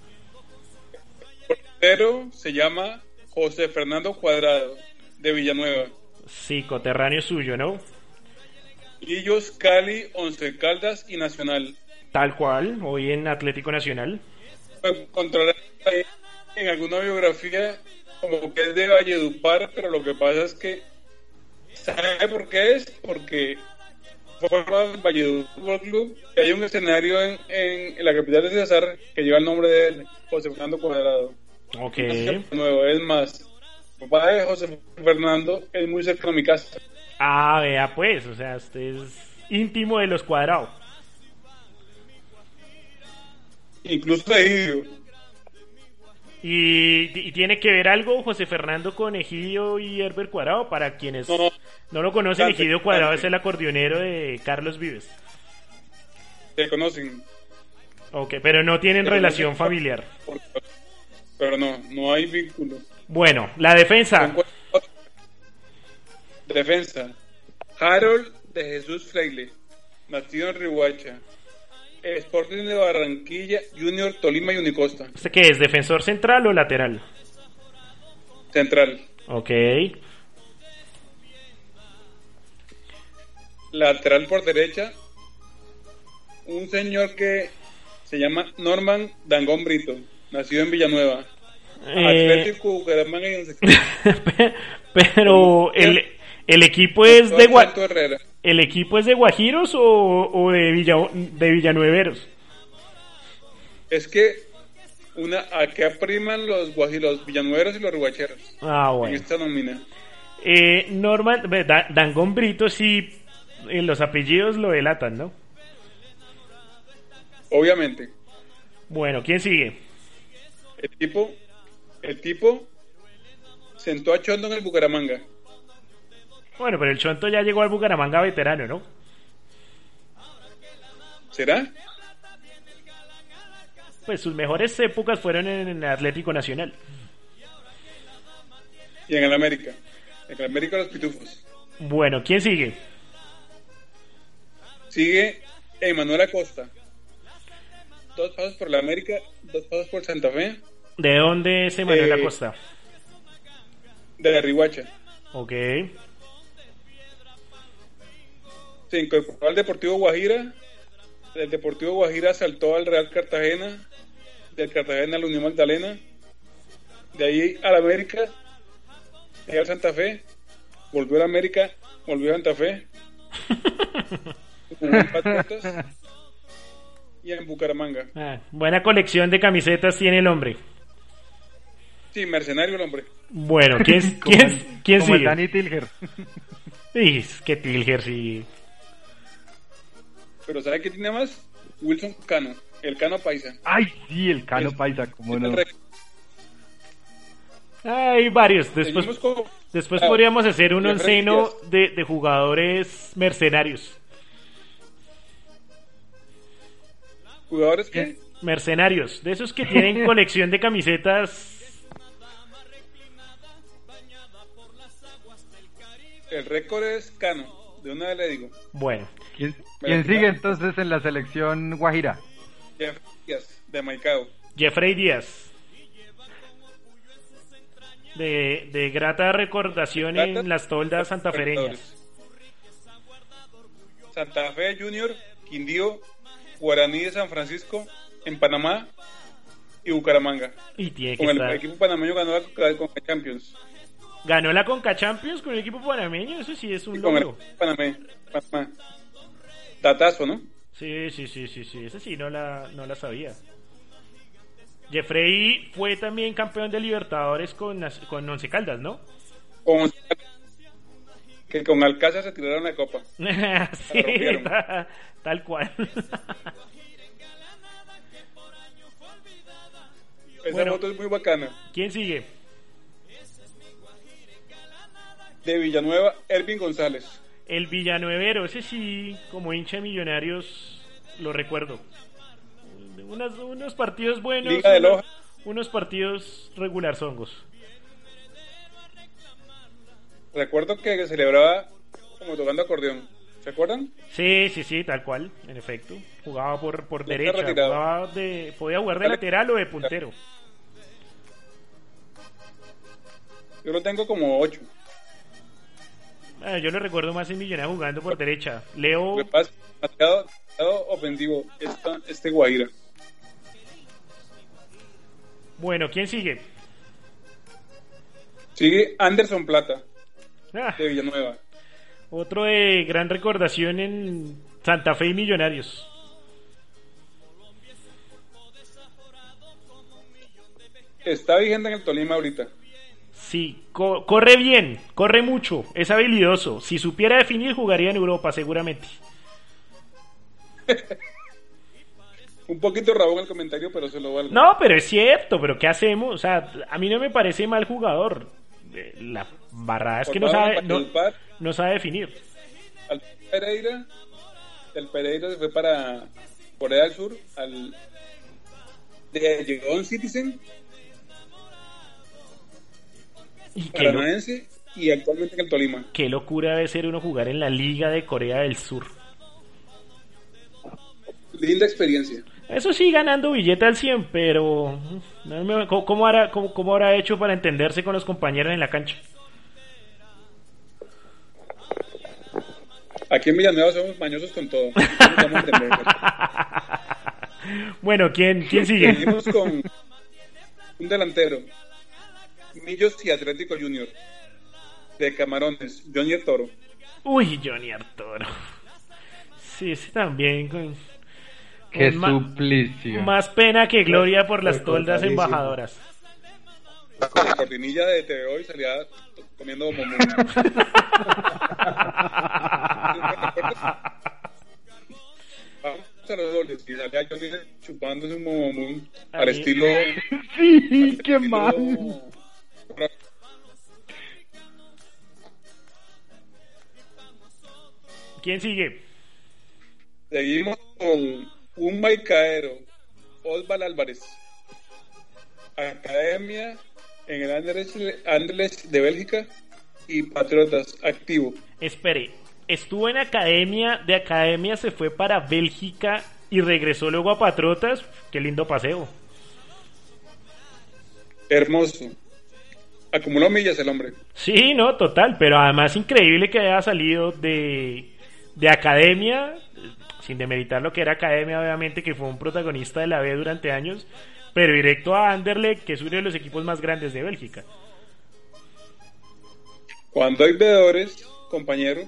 El portero se llama José Fernando Cuadrado, de Villanueva. Sí, coterráneo suyo, ¿no? Illos, Cali, Once Caldas y Nacional. Tal cual, hoy en Atlético Nacional. Controlar en alguna biografía como que es de Valledupar, pero lo que pasa es que ¿sabe por qué es? Porque forma Valledupar Club y hay un escenario en, en, en, la capital de César que lleva el nombre de José Fernando Cuadrado. Ok. Nuevo, es más, papá de José Fernando es muy cerca de mi casa. Ah, vea pues, o sea, usted es íntimo de los cuadrados. incluso de. ¿Y, y tiene que ver algo José Fernando con Egidio y Herbert Cuadrado? Para quienes No, lo conocen, Egidio Cuadrado es el acordeonero de Carlos Vives. Se conocen. Ok, pero no tienen Pero relación familiar. Pero no, no hay vínculo. Bueno, la defensa. Defensa. Harold de Jesús Freile, nacido en Rihuacha. Sporting de Barranquilla, Junior, Tolima y Unicosta. ¿Este qué es? ¿Defensor central o lateral? Central. Ok. Lateral por derecha. Un señor que se llama Norman Dangón Brito, nacido en Villanueva. Eh, Atlético pero el, el equipo es de Gua- Santo Herrera. El equipo es de Guajiros o, o de Villa, de Villanueveros. Es que una acá priman los los villanueveros y los rihuacheros Ah, en bueno. esta nómina. Eh, Norman, Da- Dangón Brito sí, en los apellidos lo delatan, ¿no? Obviamente. Bueno, ¿quién sigue? El tipo, el tipo sentó a Chondo en el Bucaramanga. Bueno, pero el Chonto ya llegó al Bucaramanga veterano, ¿no? ¿Será? Pues sus mejores épocas fueron en el Atlético Nacional. Y en el América. En el América los Pitufos. Bueno, ¿quién sigue? Sigue Emanuel Acosta. Dos pasos por la América, dos pasos por Santa Fe, ¿De dónde es Emanuel Eh, Acosta? de la Rihuacha. Ok. Se incorporó al Deportivo Guajira. Del Deportivo Guajira saltó al Real Cartagena. Del Cartagena al Unión Magdalena. De ahí al América. De ahí al Santa Fe. Volvió al América. Volvió a Santa Fe. Y en Bucaramanga. Ah, buena colección de camisetas tiene el hombre. Sí, mercenario el hombre. Bueno, ¿quién, quién, quién como sigue? Danny Tilger. Ih, es que Tilger sí. Pero ¿sabe qué tiene más? Wilson Cano. El Cano Paisa. Ay, sí, el Cano Es- Paisa, Tiene no. Hay varios. Después, podríamos hacer un onceno de, de jugadores mercenarios. Jugadores que Mercenarios, de esos que tienen colección de camisetas. el récord es Cano. De una vez le digo. Bueno, ¿Quién, sigue entonces en la selección Guajira? Jeff Díaz, de Maicao. Jeffrey Díaz. De, de grata recordación en las toldas santafereñas. Santa Fe Junior, Quindío, Guaraní de San Francisco, en Panamá y Bucaramanga. Y tiene que Con el equipo panameño ganó la con la Champions. Ganó la Conca Champions con el equipo panameño, eso sí es un el logro. Panamé, Panamá. Datazo, ¿no? Sí, sí, sí, sí, sí, ese sí no la, no la sabía. Jeffrey fue también campeón de Libertadores con, con Once Caldas, ¿no? Con, que con Alcázar se tiraron la copa. sí, tal cual. Esa Bueno. foto es muy bacana. ¿Quién sigue? De Villanueva, Ervin González. El Villanuevero, ese sí, como hincha de millonarios, lo recuerdo. Unas- unos partidos buenos, Liga de unos, Loja. unos partidos regular zongos. Recuerdo que celebraba como tocando acordeón. ¿Se acuerdan? Sí, sí, sí, tal cual, en efecto. Jugaba por, por Ya derecha, jugaba de, podía jugar de lateral o de puntero. Yo lo tengo como 8. Ah, yo lo recuerdo más en Millonario jugando por derecha. Leo, demasiado ofensivo esta, este Guaira. bueno, ¿quién sigue? Sigue Anderson Plata, Ah, de Villanueva. otro de gran recordación en Santa Fe y Millonarios. Está vigente en el Tolima ahorita. Sí, co- corre bien, corre mucho, es habilidoso. Si supiera definir, jugaría en Europa, seguramente. Un poquito rabón el comentario, pero se lo valgo. No, pero es cierto, pero ¿qué hacemos? O sea, a mí no me parece mal jugador. Eh, La barrada es que no sabe, no, no sabe definir. Al Pereira, el Pereira se fue para Corea del Sur, al de llegó un Citizen Y lo- y actualmente en el Tolima. qué locura debe ser uno jugar en la Liga de Corea del Sur. Linda experiencia. Eso sí, ganando billete al 100, pero ¿cómo, hará, cómo, cómo habrá hecho para entenderse con los compañeros en la cancha? Aquí en Villanueva somos mañosos con todo. Bueno, ¿quién, quién sigue? Seguimos con un delantero. Millos y Atlético Junior. De Camarones, Johnny El Toro. Uy, Johnny Arturo. Sí, ese también con, Qué con suplicio. más pena que gloria por las toldas embajadoras. Con la cortinilla de TV hoy salía comiendo momón. Vamos a los goles. Y salía Johnny chupándose un momón al estilo. Sí, qué al mal. ¿Quién sigue? Seguimos con un maicaero, Osval Álvarez. Academia en el Anderlecht, Anderlecht de Bélgica y Patriotas, activo. Espere, estuvo en academia, de academia se fue para Bélgica y regresó luego a Patriotas. Qué lindo paseo. Hermoso. Acumuló millas el hombre. Sí, no, total, pero además increíble que haya salido de, de academia, sin demeritar lo que era academia, obviamente, que fue un protagonista de la B durante años, pero directo a Anderlecht, que es uno de los equipos más grandes de Bélgica. Cuando hay veedores, compañero,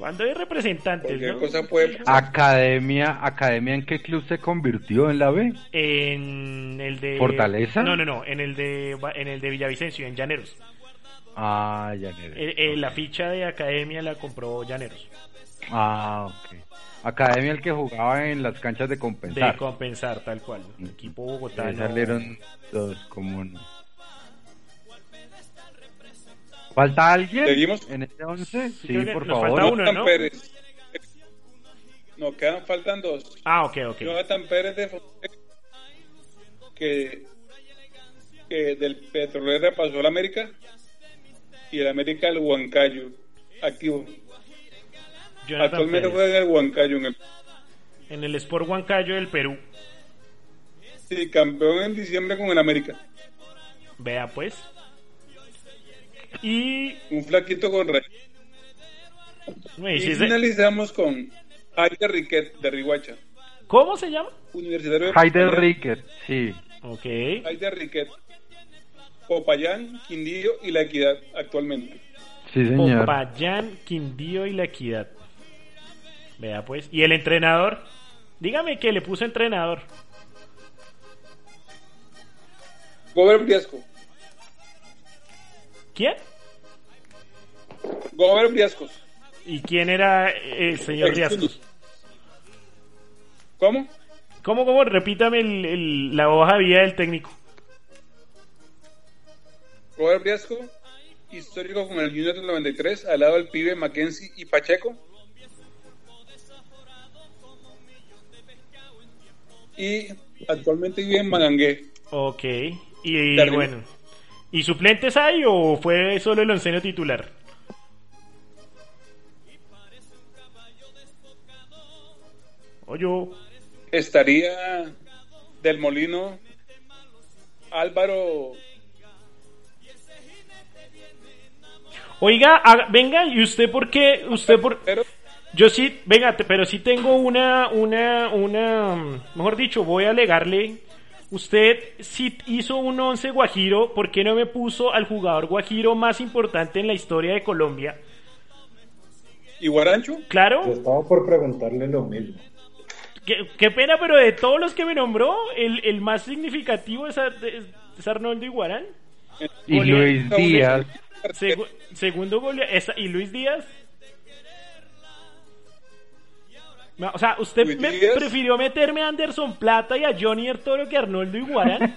Cuando hay representantes, ¿no? cosa puede Academia, Academia, ¿en qué club se convirtió en la B? En el de ¿Fortaleza? No, no, no, en el de en el de Villavicencio, en Llaneros. Ah, ya me Eh, eh, la ficha de academia la compró Llaneros. Ah, ok. Academia el que jugaba en las canchas de De compensar. compensar, tal cual. El equipo Ahí bogotano. salieron dos como ¿Falta alguien Seguimos. en este 11? Sí, que por nos favor. falta uno. Jonathan ¿no? Pérez. No, quedan, faltan dos. Ah, ok, ok. Jonathan Pérez de Fonseca, que, que del Petrolera pasó al América y el América al Huancayo, activo. Jonathan Actualmente Pérez. juega en el Huancayo, en el En el Sport Huancayo del Perú. sí, campeón en diciembre con el América. Vea pues. Y. Un flaquito con rey. Y finalizamos con Aider Riquet de Riguacha, ¿Cómo se llama? Universitario Popayán, Riquet, sí. Ok. Aider Riquet, Popayán, Quindío y La Equidad actualmente. Sí, señor. Popayán, Quindío y La Equidad. Vea pues. ¿Y el entrenador? Dígame que le puso entrenador. Gober Briasco. ¿Quién? Gober Briascos. ¿Y quién era el señor Riascos? ¿Cómo? ¿Cómo, cómo? Repítame el- el- la hoja de vida del técnico. Robert Briasco, histórico con el Junior del 93, al lado del pibe Mackenzie y Pacheco. Y actualmente vive en Manangué. Ok. Y bueno. ¿Y suplentes hay o fue solo el onceno titular? Oye, Estaría del Molino Álvaro. Oiga, haga- venga, ¿y usted por qué? ¿Usted por...? Pero Yo sí, venga, pero sí tengo una, una, una, mejor dicho, voy a alegarle. Usted sí hizo un once Guajiro, ¿por qué no me puso al jugador Guajiro más importante en la historia de Colombia? y Guarancho, Yo Claro, estaba por preguntarle lo mismo. qué, qué pena, pero de todos los que me nombró, el, el más significativo es, Ar- es Arnoldo Iguarán. Y Goleador. Luis Díaz. Segu- segundo goleador, y Luis Díaz. O sea, ¿usted me prefirió meterme a Anderson Plata y a Johnny Toro que a Arnoldo Iguarán?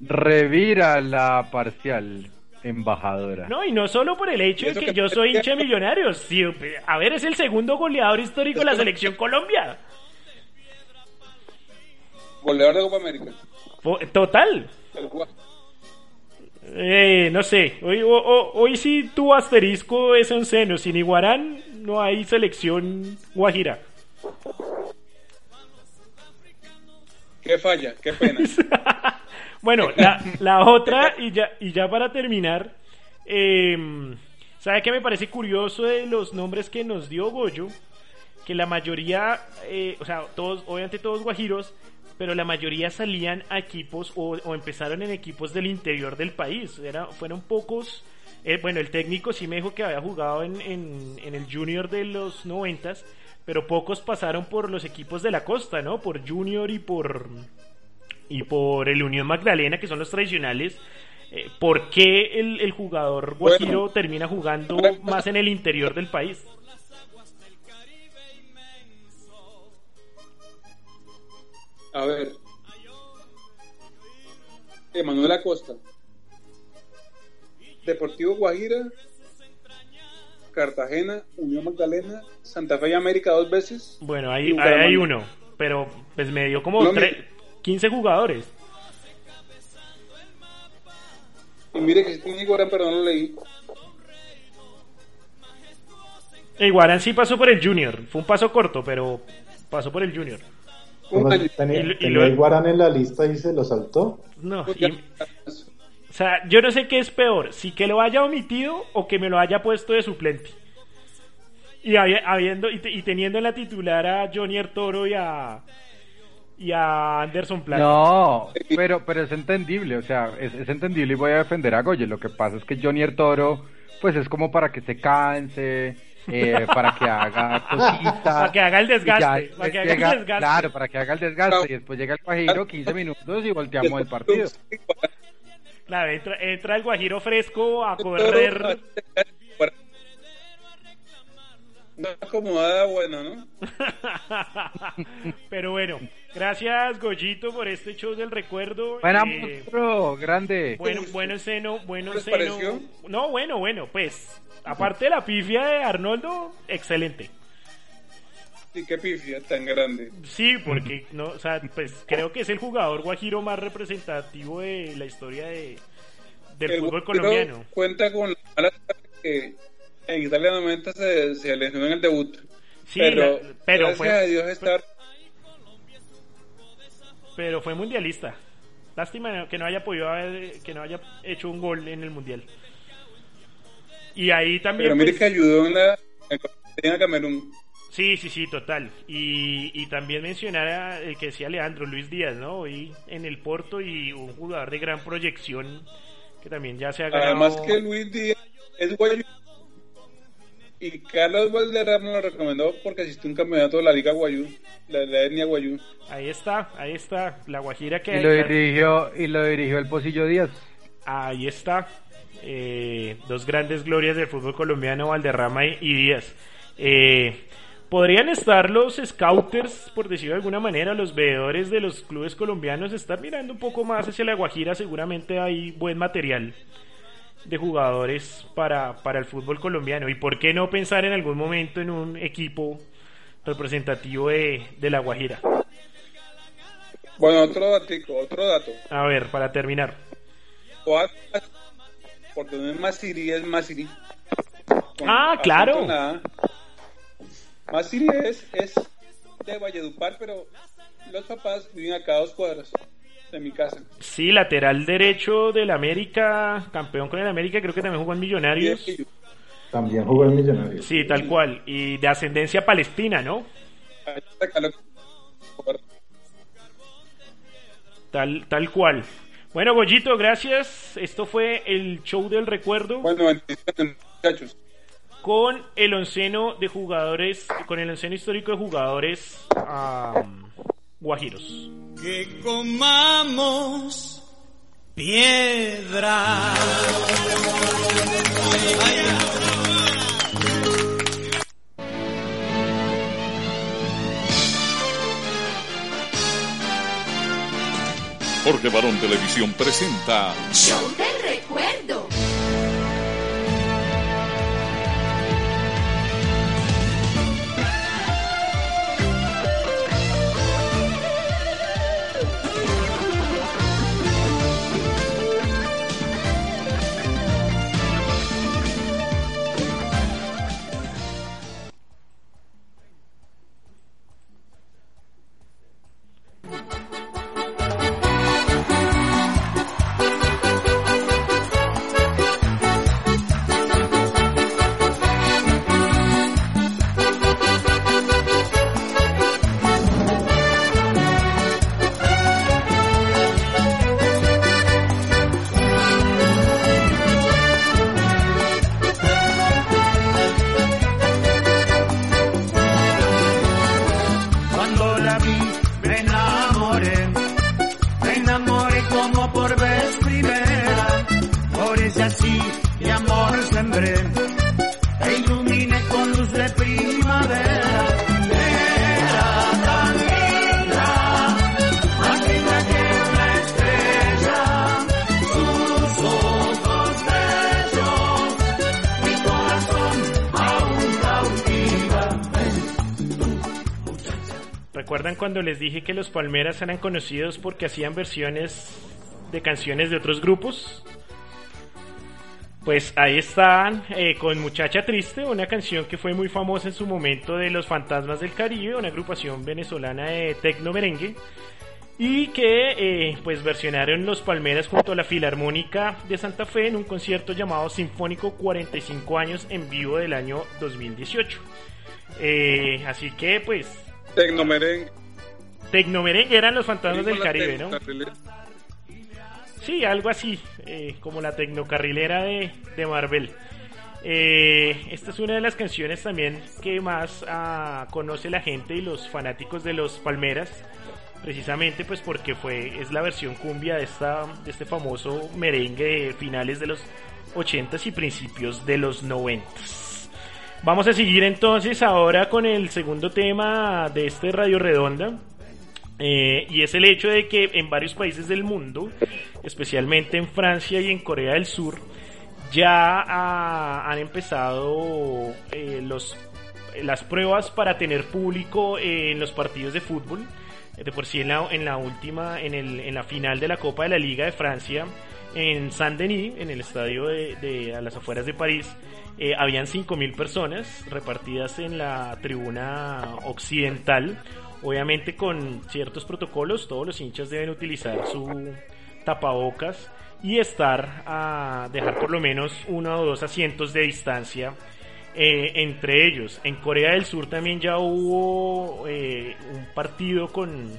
Revira la parcial embajadora. No, y no solo por el hecho ¿Y de que que- yo soy hincha de millonarios. Sí, a ver, es el segundo goleador histórico de la selección Colombia. Goleador de Copa América. Total. Eh, no sé, hoy, sí tu asterisco es en seno. Sin Iguarán no hay selección guajira. Qué falla, qué pena. Bueno, la, la otra, y ya, y ya para terminar, eh, ¿sabe qué me parece curioso de los nombres que nos dio Goyo? Que la mayoría, eh, o sea, todos, obviamente todos guajiros, pero la mayoría salían a equipos o, o empezaron en equipos del interior del país. Era, fueron pocos. eh, bueno, el técnico sí me dijo que había jugado en, en, en el Junior de los noventas, pero pocos pasaron por los equipos de la costa, ¿no? Por Junior y por y por el Unión Magdalena, que son los tradicionales, eh, ¿por qué el, el jugador guajiro Bueno. termina jugando más en el interior del país? A ver. Emanuel Acosta. Deportivo Guajira. Cartagena, Unión Magdalena, Santa Fe y América dos veces. Bueno, ahí, hay uno, pero pues me dio como No, tre- mire. 15 jugadores. Y mire que si tiene Iguarán, pero no lo leí. Iguarán sí pasó por el Junior, fue un paso corto, pero pasó por el Junior. Tenía, y- y tenía luego- Iguarán en la lista y se lo saltó. No, y- o sea, yo no sé qué es peor, si que lo haya omitido o que me lo haya puesto de suplente. Y habi- habiendo y, te- y teniendo en la titular a Johnny Toro y a y a Anderson Plata. No, pero, pero es entendible, o sea, es, es entendible y voy a defender a Goye. Lo que pasa es que Johnny Toro, pues es como para que se canse, eh, para que haga cositas. Para que haga el desgaste, ya para que haga el desgaste. Claro, para que haga el desgaste. Y después llega el Guajiro, 15 minutos y volteamos el partido. Claro, entra, entra el Guajiro fresco a correr. Una acomodada buena, ¿no? Pero bueno, gracias Goyito por este show del recuerdo. Buena Eh, monstruo, grande. bueno, bueno seno, bueno ¿Les seno. pareció? No, bueno, bueno, pues aparte de la pifia de Arnoldo, excelente. Y qué pifia tan grande. Sí, porque no, o sea, pues creo que es el jugador guajiro más representativo de la historia de del El fútbol colombiano. Cuenta con la mala que en Italia 90 se, se lesionó en el debut. Sí, pero, la- pero gracias fue- a Dios está Pero fue mundialista. Lástima que no haya podido haber, que no haya hecho un gol en el mundial. Y ahí también. Pero mire pues, que ayudó en la en Camerún. Sí, sí, sí, total. Y, y también mencionar a el que decía Leandro, Luis Díaz, ¿no? Hoy en el Porto y un jugador de gran proyección que también ya se ha ganado. Además que Luis Díaz es guayú. Y Carlos Valderrama lo recomendó porque asistió a un campeonato de la Liga Guayú, la, la etnia Guayú. Ahí está, ahí está, la Guajira que Y lo dirigió, y lo dirigió el Pocillo Díaz. Ahí está. Eh, dos grandes glorias del fútbol colombiano, Valderrama y, y Díaz. Eh, Podrían estar los scouters, por decirlo de alguna manera, los veedores de los clubes colombianos, estar mirando un poco más hacia la Guajira. Seguramente hay buen material de jugadores para, para el fútbol colombiano. ¿Y por qué no pensar en algún momento en un equipo representativo de, de la Guajira? Bueno, otro datico, otro dato. A ver, para terminar. Por donde es Masiri es Masiri. Con Ah, claro. Masiri es, es de Valledupar, pero los papás viven acá a dos cuadras de mi casa. Sí, lateral derecho del América, campeón con el América, creo que también jugó en Millonarios. También jugó en Millonarios. Sí, tal cual. Y de ascendencia palestina, ¿no? Tal, tal cual. Bueno, Goyito, gracias. Esto fue el show del recuerdo Bueno, muchachos. con el onceno de jugadores, con el onceno histórico de jugadores guajiros. Que comamos piedra. Jorge Barón Televisión presenta Show del ¿Recuerdan cuando les dije que los Palmeras eran conocidos porque hacían versiones de canciones de otros grupos? Pues ahí están eh, con Muchacha Triste, una canción que fue muy famosa en su momento de Los Fantasmas del Caribe, una agrupación venezolana de tecno merengue, y que eh, pues versionaron Los Palmeras junto a la Filarmónica de Santa Fe en un concierto llamado Sinfónico 45 años en vivo del año 2018. Eh, así que pues Tecnomerengue. Tecnomerengue eran los fantasmas del Caribe, ¿no? Sí, algo así, eh, como la tecnocarrilera de, de Marvel. Eh, esta es una de las canciones también que más ah, conoce la gente y los fanáticos de los Palmeras, precisamente pues porque fue es la versión cumbia de esta de este famoso merengue de finales de los 80s y principios de los 90s. Vamos a seguir entonces ahora con el segundo tema de este Radio Redonda. Eh, y es el hecho de que en varios países del mundo, especialmente en Francia y en Corea del Sur, ya ah, han empezado eh, los, las pruebas para tener público en los partidos de fútbol. De por sí en la, en la última, en, el, en la final de la Copa de la Liga de Francia, en Saint-Denis, en el estadio de, a las afueras de París, eh, habían 5.000 personas repartidas en la tribuna occidental, obviamente con ciertos protocolos, todos los hinchas deben utilizar su tapabocas y estar a dejar por lo menos uno o dos asientos de distancia eh, entre ellos. En Corea del Sur también ya hubo eh, un partido con,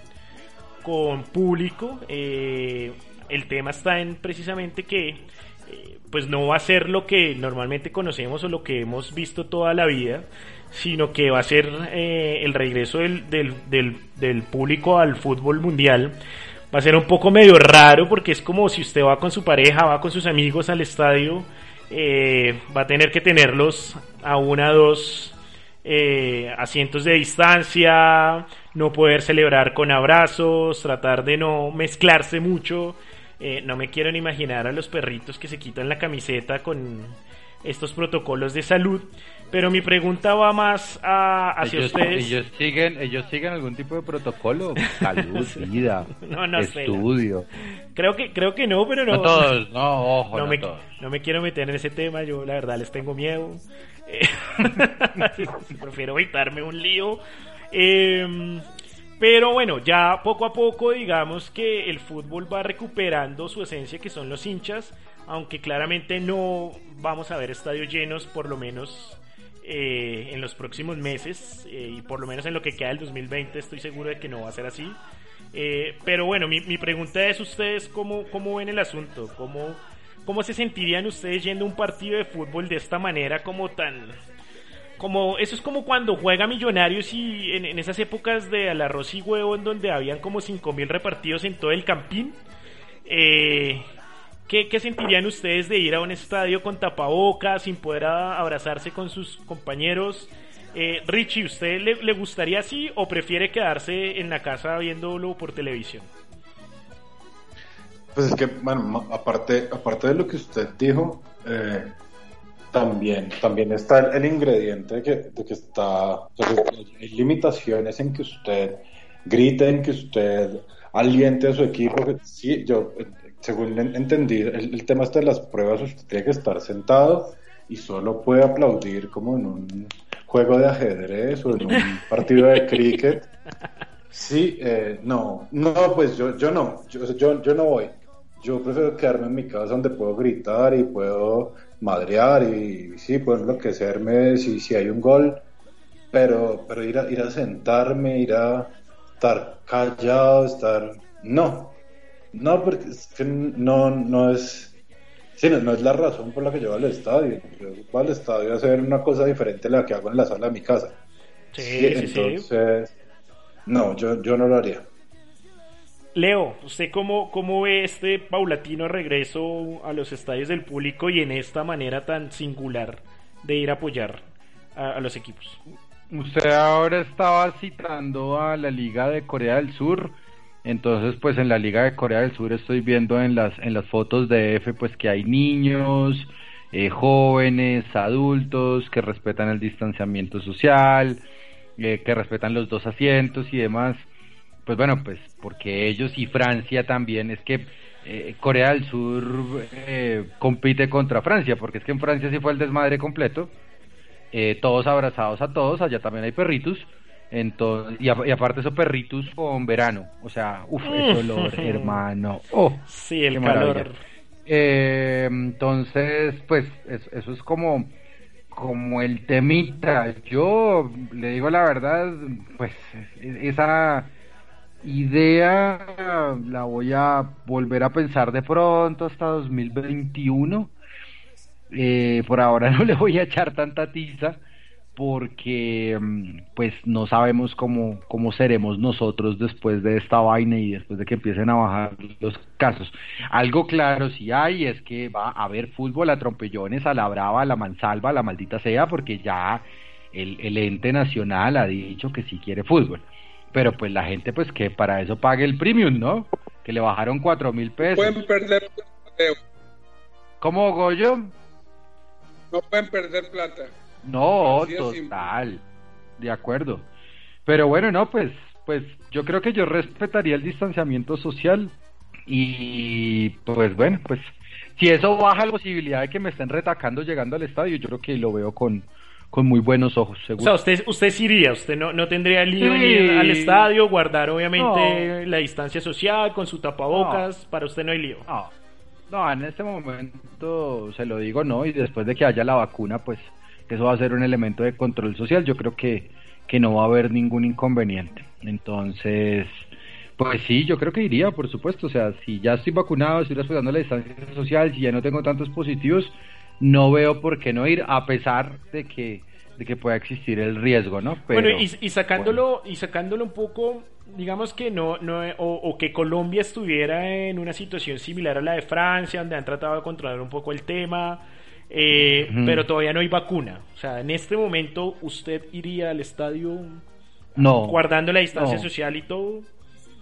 con público. eh, el tema está en precisamente que eh, pues no va a ser lo que normalmente conocemos o lo que hemos visto toda la vida, sino que va a ser eh, el regreso del, del, público al fútbol mundial. Va a ser un poco medio raro porque es como si usted va con su pareja, va con sus amigos al estadio, eh, va a tener que tenerlos a una, dos eh, asientos de distancia, no poder celebrar con abrazos, tratar de no mezclarse mucho. Eh, no me quiero ni imaginar a los perritos que se quitan la camiseta con estos protocolos de salud. Pero mi pregunta va más a, hacia ellos, ustedes. ellos siguen, ellos siguen algún tipo de protocolo, salud, vida, No, no sé, estudio. Creo que, creo que no, pero no. No todos, no, ojo, no, no me, todos. no me quiero meter en ese tema, yo la verdad les tengo miedo. Eh, prefiero evitarme un lío. Eh, pero bueno, ya poco a poco digamos que el fútbol va recuperando su esencia que son los hinchas, aunque claramente no vamos a ver estadios llenos por lo menos eh, en los próximos meses eh, y por lo menos en lo que queda del 2020 estoy seguro de que no va a ser así. Eh, pero bueno, mi, pregunta es ustedes cómo, cómo ven el asunto, cómo, cómo se sentirían ustedes yendo un partido de fútbol de esta manera como tan... Como, eso es como cuando juega Millonarios y en, esas épocas de al arroz y huevo en donde habían como 5.000 repartidos en todo el campín. Eh, ¿qué, ¿Qué sentirían ustedes de ir a un estadio con tapabocas, sin poder abrazarse con sus compañeros? Eh, Richie, ¿usted le, le gustaría así o prefiere quedarse en la casa viéndolo por televisión? Pues es que, bueno, aparte, aparte de lo que usted dijo, eh, también, también está el, ingrediente de que, de que está, hay limitaciones en que usted grite, en que usted aliente a su equipo. Sí, yo, según entendí, el, el tema este de las pruebas, usted tiene que estar sentado y solo puede aplaudir como en un juego de ajedrez o en un partido de cricket. Sí, eh, no, no, pues yo, yo no, yo, yo, yo no voy. Yo prefiero quedarme en mi casa donde puedo gritar y puedo madrear y sí, puedo enloquecerme si, si hay un gol, pero, pero ir, a, ir a sentarme, ir a estar callado, estar... No, no, porque es que no, no es... Sí, no, es la razón por la que yo voy al estadio. Yo voy al estadio a hacer una cosa diferente a la que hago en la sala de mi casa. Sí, sí, entonces, no, yo, yo no lo haría. Leo, ¿usted cómo, cómo ve este paulatino regreso a los estadios del público y en esta manera tan singular de ir a apoyar a, los equipos? Usted ahora estaba citando a la Liga de Corea del Sur. Entonces, pues en la Liga de Corea del Sur estoy viendo en las, en las fotos de F, pues que hay niños, eh, jóvenes, adultos, que respetan el distanciamiento social, eh, que respetan los dos asientos y demás pues bueno, pues porque ellos y Francia también, es que eh, Corea del Sur eh, compite contra Francia, porque es que en Francia sí fue el desmadre completo, eh, todos abrazados a todos, allá también hay perritos, entonces, y, aparte esos perritos con verano, o sea, uff, el olor, hermano, oh, sí, el calor. entonces, pues eso es como como el temita. Yo le digo la verdad, pues esa idea la voy a volver a pensar de pronto hasta 2021. Eh, por ahora no le voy a echar tanta tiza porque mm, pues no sabemos cómo, cómo seremos nosotros después de esta vaina y después de que empiecen a bajar los casos. Algo claro si hay es que va a haber fútbol a trompellones, a la brava, a la mansalva, a la maldita sea, porque ya el, el ente nacional ha dicho que sí quiere fútbol pero pues la gente pues que para eso pague el premium, ¿no? Que le bajaron cuatro mil pesos. Pueden perder ¿Cómo, Goyo? No pueden perder plata. No, total. De acuerdo. Pero bueno, no, pues, pues yo creo que yo respetaría el distanciamiento social y pues bueno, pues si eso baja la posibilidad de que me estén retacando llegando al estadio, yo creo que lo veo con, con muy buenos ojos, seguro. O sea, usted, usted sí iría, usted no, no tendría lío ir al estadio, guardar obviamente la distancia social con su tapabocas, para usted no hay lío. No. no, en este momento se lo digo no, y después de que haya la vacuna, pues eso va a ser un elemento de control social, yo creo que, que no va a haber ningún inconveniente. Entonces, pues sí, yo creo que iría, por supuesto, o sea, si ya estoy vacunado, estoy respetando la distancia social, si ya no tengo tantos positivos, no veo por qué no ir, a pesar de que, de que pueda existir el riesgo, ¿no? bueno, y, sacándolo, y sacándolo un poco, digamos que no, no o, que Colombia estuviera en una situación similar a la de Francia, donde han tratado de controlar un poco el tema, eh, pero todavía no hay vacuna. O sea, en este momento, ¿usted iría al estadio no, guardando la distancia social y todo?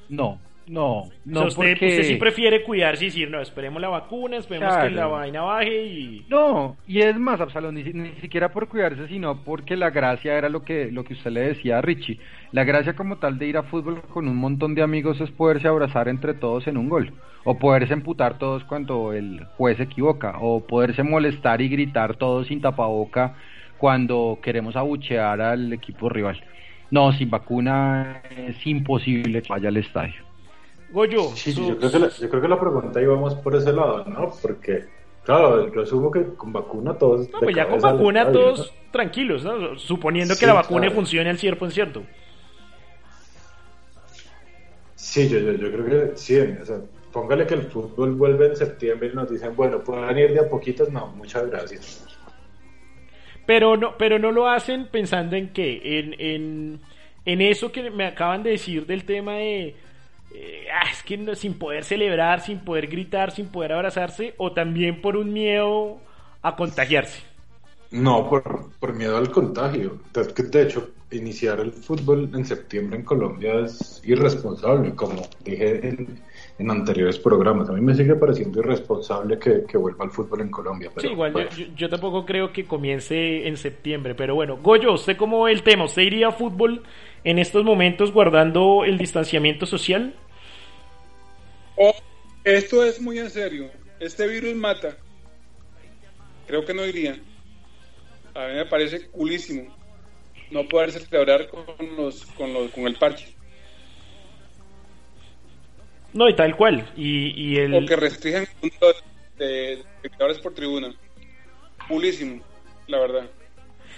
No, no, no, usted, usted, sí prefiere cuidarse y decir, no, esperemos la vacuna, esperemos que la vaina baje y... No, y es más, Absalón, ni, siquiera por cuidarse, sino porque la gracia era lo que, lo que usted le decía a Richie. La gracia como tal de ir a fútbol con un montón de amigos es poderse abrazar entre todos en un gol, o poderse emputar todos cuando el juez se equivoca, o poderse molestar y gritar todos sin tapaboca cuando queremos abuchear al equipo rival. No, sin vacuna es imposible que vaya al estadio. Goyo. Sí, yo, creo que la, yo creo que la pregunta iba más por ese lado, ¿no? Porque, claro, yo asumo que con vacuna todos. No, pues ya con vacuna todos tranquilos, ¿no? Suponiendo que la vacuna funcione al cierto en cierto. Sí, yo, yo, yo, creo que sí. O sea, póngale que el fútbol vuelve en septiembre y nos dicen, bueno, pueden ir de a poquitos. No, muchas gracias. Pero no, pero no lo hacen pensando en qué, en, en, en eso que me acaban de decir del tema de eh, ah, es que sin poder celebrar, sin poder gritar, sin poder abrazarse, o también por un miedo a contagiarse. No, por, por miedo al contagio. De, de hecho, iniciar el fútbol en septiembre en Colombia es irresponsable, como dije en, en anteriores programas. A mí me sigue pareciendo irresponsable que, que vuelva al fútbol en Colombia. Pero, sí, igual bueno. yo, yo, yo tampoco creo que comience en septiembre, pero bueno, Goyo, ¿usted cómo ve el tema? ¿Usted iría a fútbol en estos momentos guardando el distanciamiento social? Oh, esto es muy en serio. Este virus mata. Creo que no iría. A mí me parece culísimo no poder celebrar con los con los con el parche. No, y tal cual. Y, y el... O que restringen el número de, de espectadores por tribuna. Culísimo, la verdad.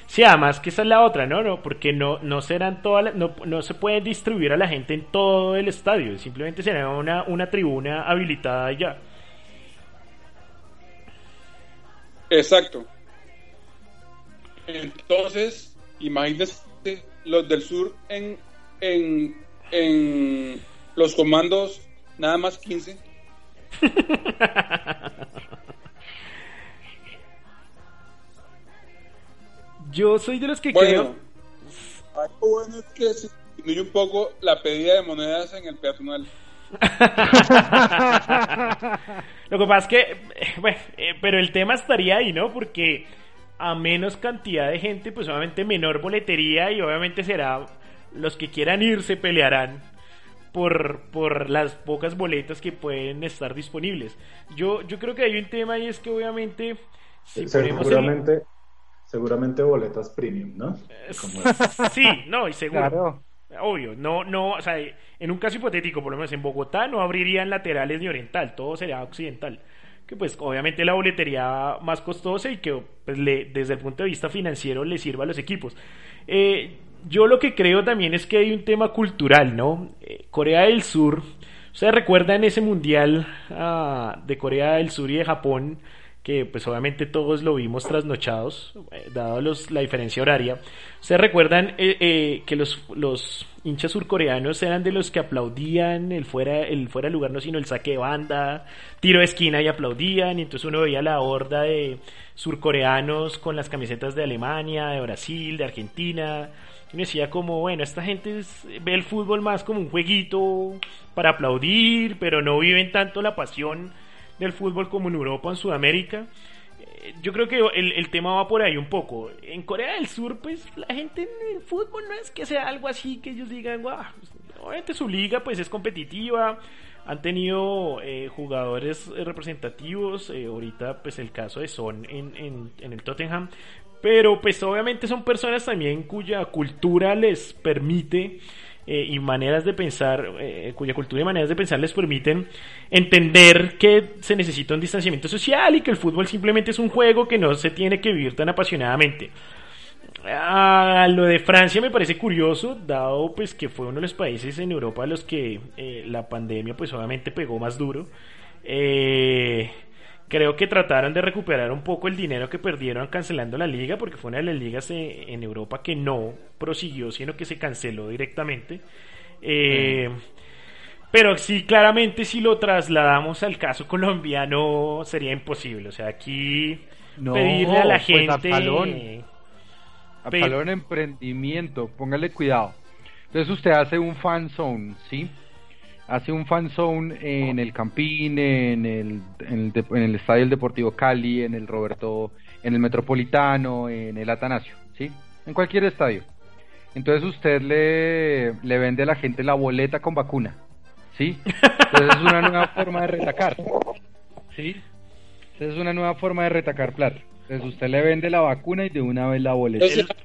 Sí, además que esa es la otra, ¿no? no porque no, no serán todas la- no, no se puede distribuir a la gente en todo el estadio, simplemente será una, una tribuna habilitada y ya. Exacto. Entonces, imagínense los del sur en, en, en los comandos nada más 15. Yo soy de los que Bueno, algo bueno es que se disminuye un poco la pedida de monedas en el peatonal. Lo que pasa es que, eh, bueno, eh, pero el tema estaría ahí, ¿no? Porque a menos cantidad de gente, pues obviamente menor boletería y obviamente será los que quieran ir se pelearán por, por las pocas boletas que pueden estar disponibles. Yo, yo creo que hay un tema y es que obviamente si ponemos el- seguramente, boletas premium, ¿no? Como- Sí, no, y seguro. Claro. Obvio, no, no, o sea, en un caso hipotético, por lo menos en Bogotá, no abrirían laterales ni oriental, todo sería occidental. Que pues obviamente la boletería más costosa y que pues, le, desde el punto de vista financiero le sirva a los equipos. Eh, yo lo que creo también es que hay un tema cultural, ¿no? Eh, Corea del Sur, ¿ustedes recuerdan ese mundial ah, de Corea del Sur y de Japón? Que pues obviamente todos lo vimos trasnochados, eh, dado los, la diferencia horaria. ¿Ustedes recuerdan eh, eh, que los, los hinchas surcoreanos eran de los que aplaudían el fuera, el fuera lugar, no sino el saque de banda, tiro de esquina y aplaudían, y entonces uno veía la horda de surcoreanos con las camisetas de Alemania, de Brasil, de Argentina, y decía como, bueno, esta gente ve el fútbol más como un jueguito para aplaudir, pero no viven tanto la pasión del fútbol como en Europa en Sudamérica. Eh, Yo creo que el, el tema va por ahí un poco. En Corea del Sur, pues la gente en el fútbol no es que sea algo así que ellos digan, guau, pues, obviamente su liga pues es competitiva, han tenido eh, jugadores eh, representativos, ahorita pues el caso de Son en, en el Tottenham, pero pues obviamente son personas también cuya cultura les permite eh, y maneras de pensar, eh, cuya cultura y maneras de pensar les permiten entender que se necesita un distanciamiento social y que el fútbol simplemente es un juego que no se tiene que vivir tan apasionadamente. Ah, lo de Francia me parece curioso, dado pues que fue uno de los países en Europa a los que eh, la pandemia pues obviamente pegó más duro. Eh, creo que trataron de recuperar un poco el dinero que perdieron cancelando la liga, porque fue una de las ligas en Europa que no prosiguió, sino que se canceló directamente. Eh, Pero sí, claramente si lo trasladamos al caso colombiano sería imposible. O sea, aquí No, pedirle a la pues, gente... Absalón. Pe- Absalón Emprendimiento, póngale cuidado. Entonces usted hace un fan zone, ¿sí? Hace un fan zone en el Campín, en el, en el, Estadio del Deportivo Cali, en el Roberto, en el Metropolitano, en el Atanasio, ¿sí? En cualquier estadio. Entonces usted le, le vende a la gente la boleta con vacuna, ¿sí? Entonces es una nueva forma de retacar, ¿sí? Es una nueva forma de retacar plata. Entonces usted le vende la vacuna y de una vez la boleta. Entonces,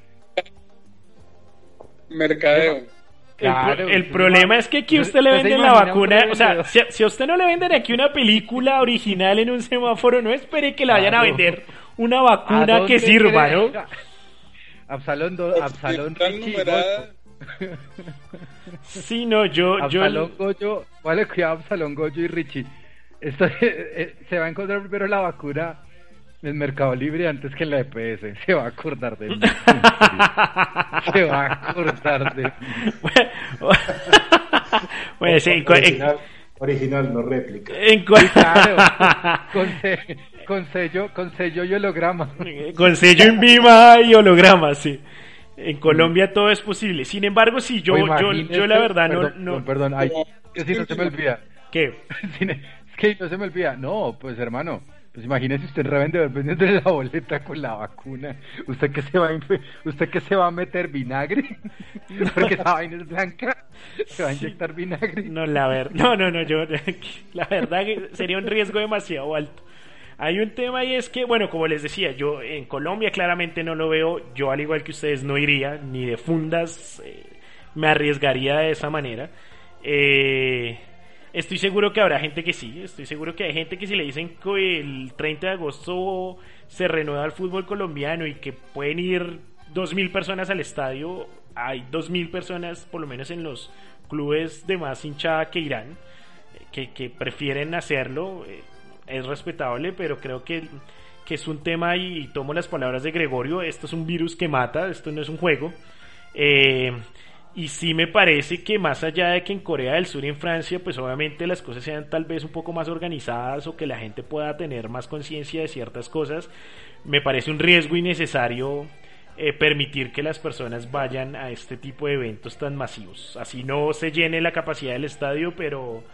El, Claro, pro- el usted problema es que aquí usted- usted le venden la vacuna, o sea, si, si a usted no le venden aquí una película original en un semáforo, no espere que le vayan a Claro. vender una ¿A vacuna que sirva? ¿no? Absalón, do- Absalón Richie. Sí, no, yo, yo, Absalón Goyo, vale, cuidado Absalón Goyo y Richie. Esto, eh, se va a encontrar primero la vacuna en Mercado Libre antes que en la EPS. Se va a acordar de mí. Se va a bueno, sí, en- original, original, no réplica. en Claro, con, con sello, con sello y holograma. Con sello en viva y holograma, sí. En Colombia todo es posible. Sin embargo, sí, yo, yo, yo la verdad no... perdón, no Perdón, ay, que si no se me olvida. ¿Qué? Es que no se me olvida. No, pues hermano, pues imagínese usted revendedor vendiendo la boleta con la vacuna. ¿Usted que se va a, usted que se va a meter vinagre? Porque esa vaina es blanca. Se va a inyectar vinagre. No, la ver... no, no, no, yo la verdad sería un riesgo demasiado alto. Hay un tema y es que, bueno, como les decía, yo en Colombia claramente no lo veo, yo al igual que ustedes no iría, ni de fundas eh, me arriesgaría de esa manera. Eh, estoy seguro que habrá gente que sí, estoy seguro que hay gente que si le dicen que el 30 de agosto se renueva el fútbol colombiano y que pueden ir 2.000 personas al estadio, hay 2.000 personas por lo menos en los clubes de más hinchada que irán, que, que prefieren hacerlo, eh, es respetable, pero creo que, que es un tema y, y tomo las palabras de Gregorio, esto es un virus que mata, esto no es un juego. Eh, y sí me parece que más allá de que en Corea del Sur y en Francia, pues obviamente las cosas sean tal vez un poco más organizadas o que la gente pueda tener más conciencia de ciertas cosas, me parece un riesgo innecesario eh, permitir que las personas vayan a este tipo de eventos tan masivos. Así no se llene la capacidad del estadio, pero,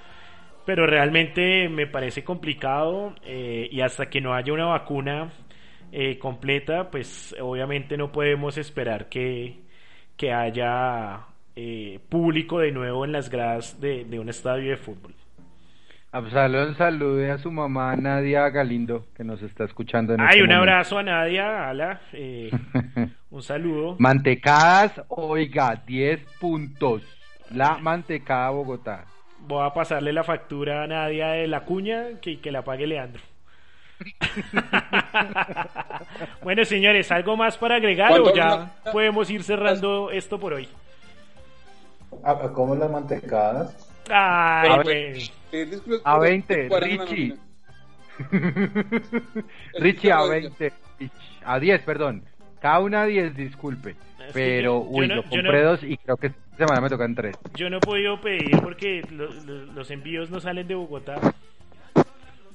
pero realmente me parece complicado eh, y hasta que no haya una vacuna eh, completa, pues obviamente no podemos esperar que, que haya eh, público de nuevo en las gradas de, de un estadio de fútbol. Absalón salude a su mamá Nadia Galindo, que nos está escuchando en Ay, este un momento. abrazo a Nadia, Ala, eh, un saludo. Mantecadas, oiga, 10 puntos. La mantecada Bogotá. Voy a pasarle la factura a Nadia de la cuña que, que la pague Leandro. bueno, señores, ¿algo más para agregar o ¿Cuánto- ya podemos ir cerrando esto por hoy? ¿A, a cómo las mantecadas? Ay, A pues. Eh, A 20, cuadran una Richie. Richie a 20. A 10, perdón. Cada una a 10, disculpe. Pero, yo- yo uy, no- yo yo compré no- dos y creo que esta semana me tocan tres. Yo no he podido pedir porque lo- lo- los envíos no salen de Bogotá.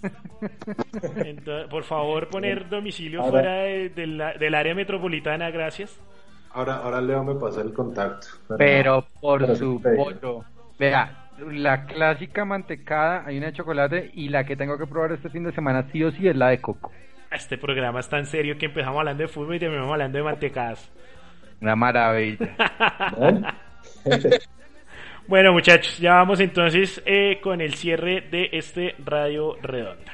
Entonces, por favor, poner domicilio Ahora- fuera de- de la- del área metropolitana, gracias. Ahora, ahora Leo me pasa el contacto. Pero por Pero sí su pedí. pollo. Vea, la clásica mantecada, hay una de chocolate y la que tengo que probar este fin de semana sí o sí es la de coco. Este programa es tan serio que empezamos hablando de fútbol y terminamos hablando de mantecadas. Una maravilla. Bueno, muchachos, ya vamos entonces eh, con el cierre de este Radio Redonda.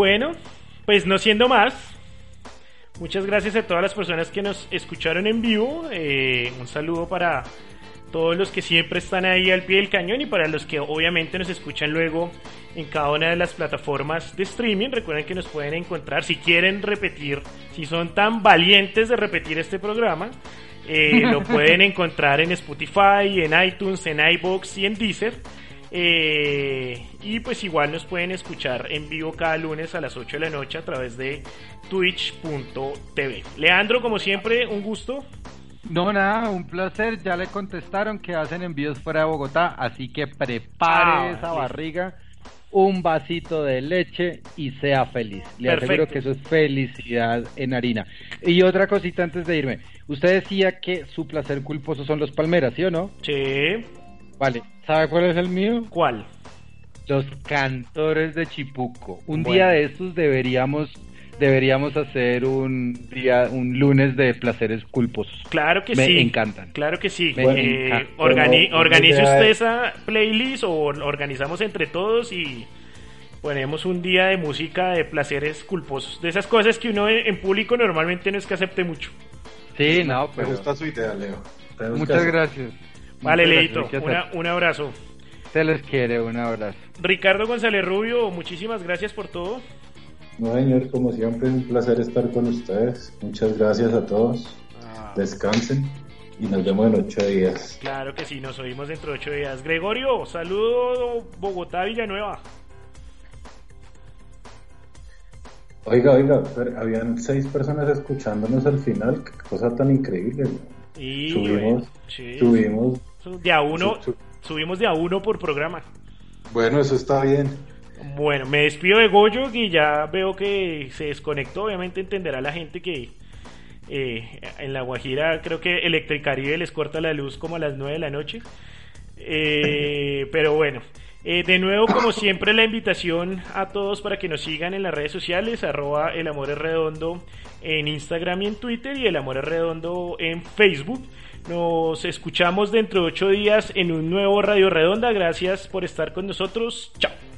Bueno, pues no siendo más, muchas gracias a todas las personas que nos escucharon en vivo. eh, un saludo para todos los que siempre están ahí al pie del cañón y para los que obviamente nos escuchan luego en cada una de las plataformas de streaming. Recuerden que nos pueden encontrar si quieren repetir, si son tan valientes de repetir este programa. eh, lo pueden encontrar en Spotify, en iTunes, en iBox y en Deezer. Eh, y pues igual nos pueden escuchar en vivo cada lunes a las 8 de la noche a través de twitch.tv. Leandro, como siempre, un gusto. No, nada, un placer. Ya le contestaron que hacen envíos fuera de Bogotá, así que prepare Ah, esa barriga, un vasito de leche y sea feliz. Le Perfecto. aseguro que eso es felicidad en harina. Y otra cosita antes de irme. Usted decía que su placer culposo son los palmeras, ¿sí o no? Che, Vale. ¿Sabe cuál es el mío? ¿cuál? Los cantores de Chipuco. Un Bueno. día de estos deberíamos deberíamos hacer un día un lunes de placeres culposos. Claro que Me sí. encantan. Claro que sí. Me Eh, encanta. organi- Bueno, organice usted esa playlist o organizamos entre todos y ponemos un día de música de placeres culposos. De esas cosas que uno en público normalmente no es que acepte mucho. Sí, no, Me pero gusta su idea, Leo. Muchas gracias. Vale, Leito, una- un abrazo. Se les quiere, un abrazo. Ricardo González Rubio, muchísimas gracias por todo. No, señor, como siempre, un placer estar con ustedes. Muchas gracias a todos. Ah. Descansen y nos vemos en ocho días. Claro que sí, nos oímos dentro de ocho días. Gregorio, saludo Bogotá, Villanueva. Oiga, oiga, habían seis personas escuchándonos al final. Qué cosa tan increíble. Y Subimos, bueno, sí. subimos. De a uno, Su- su- subimos de a uno por programa. Bueno, eso está bien. Bueno, me despido de Goyo, que ya veo que se desconectó. Obviamente entenderá la gente que eh, en La Guajira creo que Electricaribe les corta la luz como a las 9 de la noche. Eh, pero bueno, eh, de nuevo, como siempre, la invitación a todos para que nos sigan en las redes sociales, arroba el amor es redondo en Instagram y en Twitter y el amor es redondo en Facebook. Nos escuchamos dentro de ocho días en un nuevo Radio Redonda. Gracias por estar con nosotros. Chao.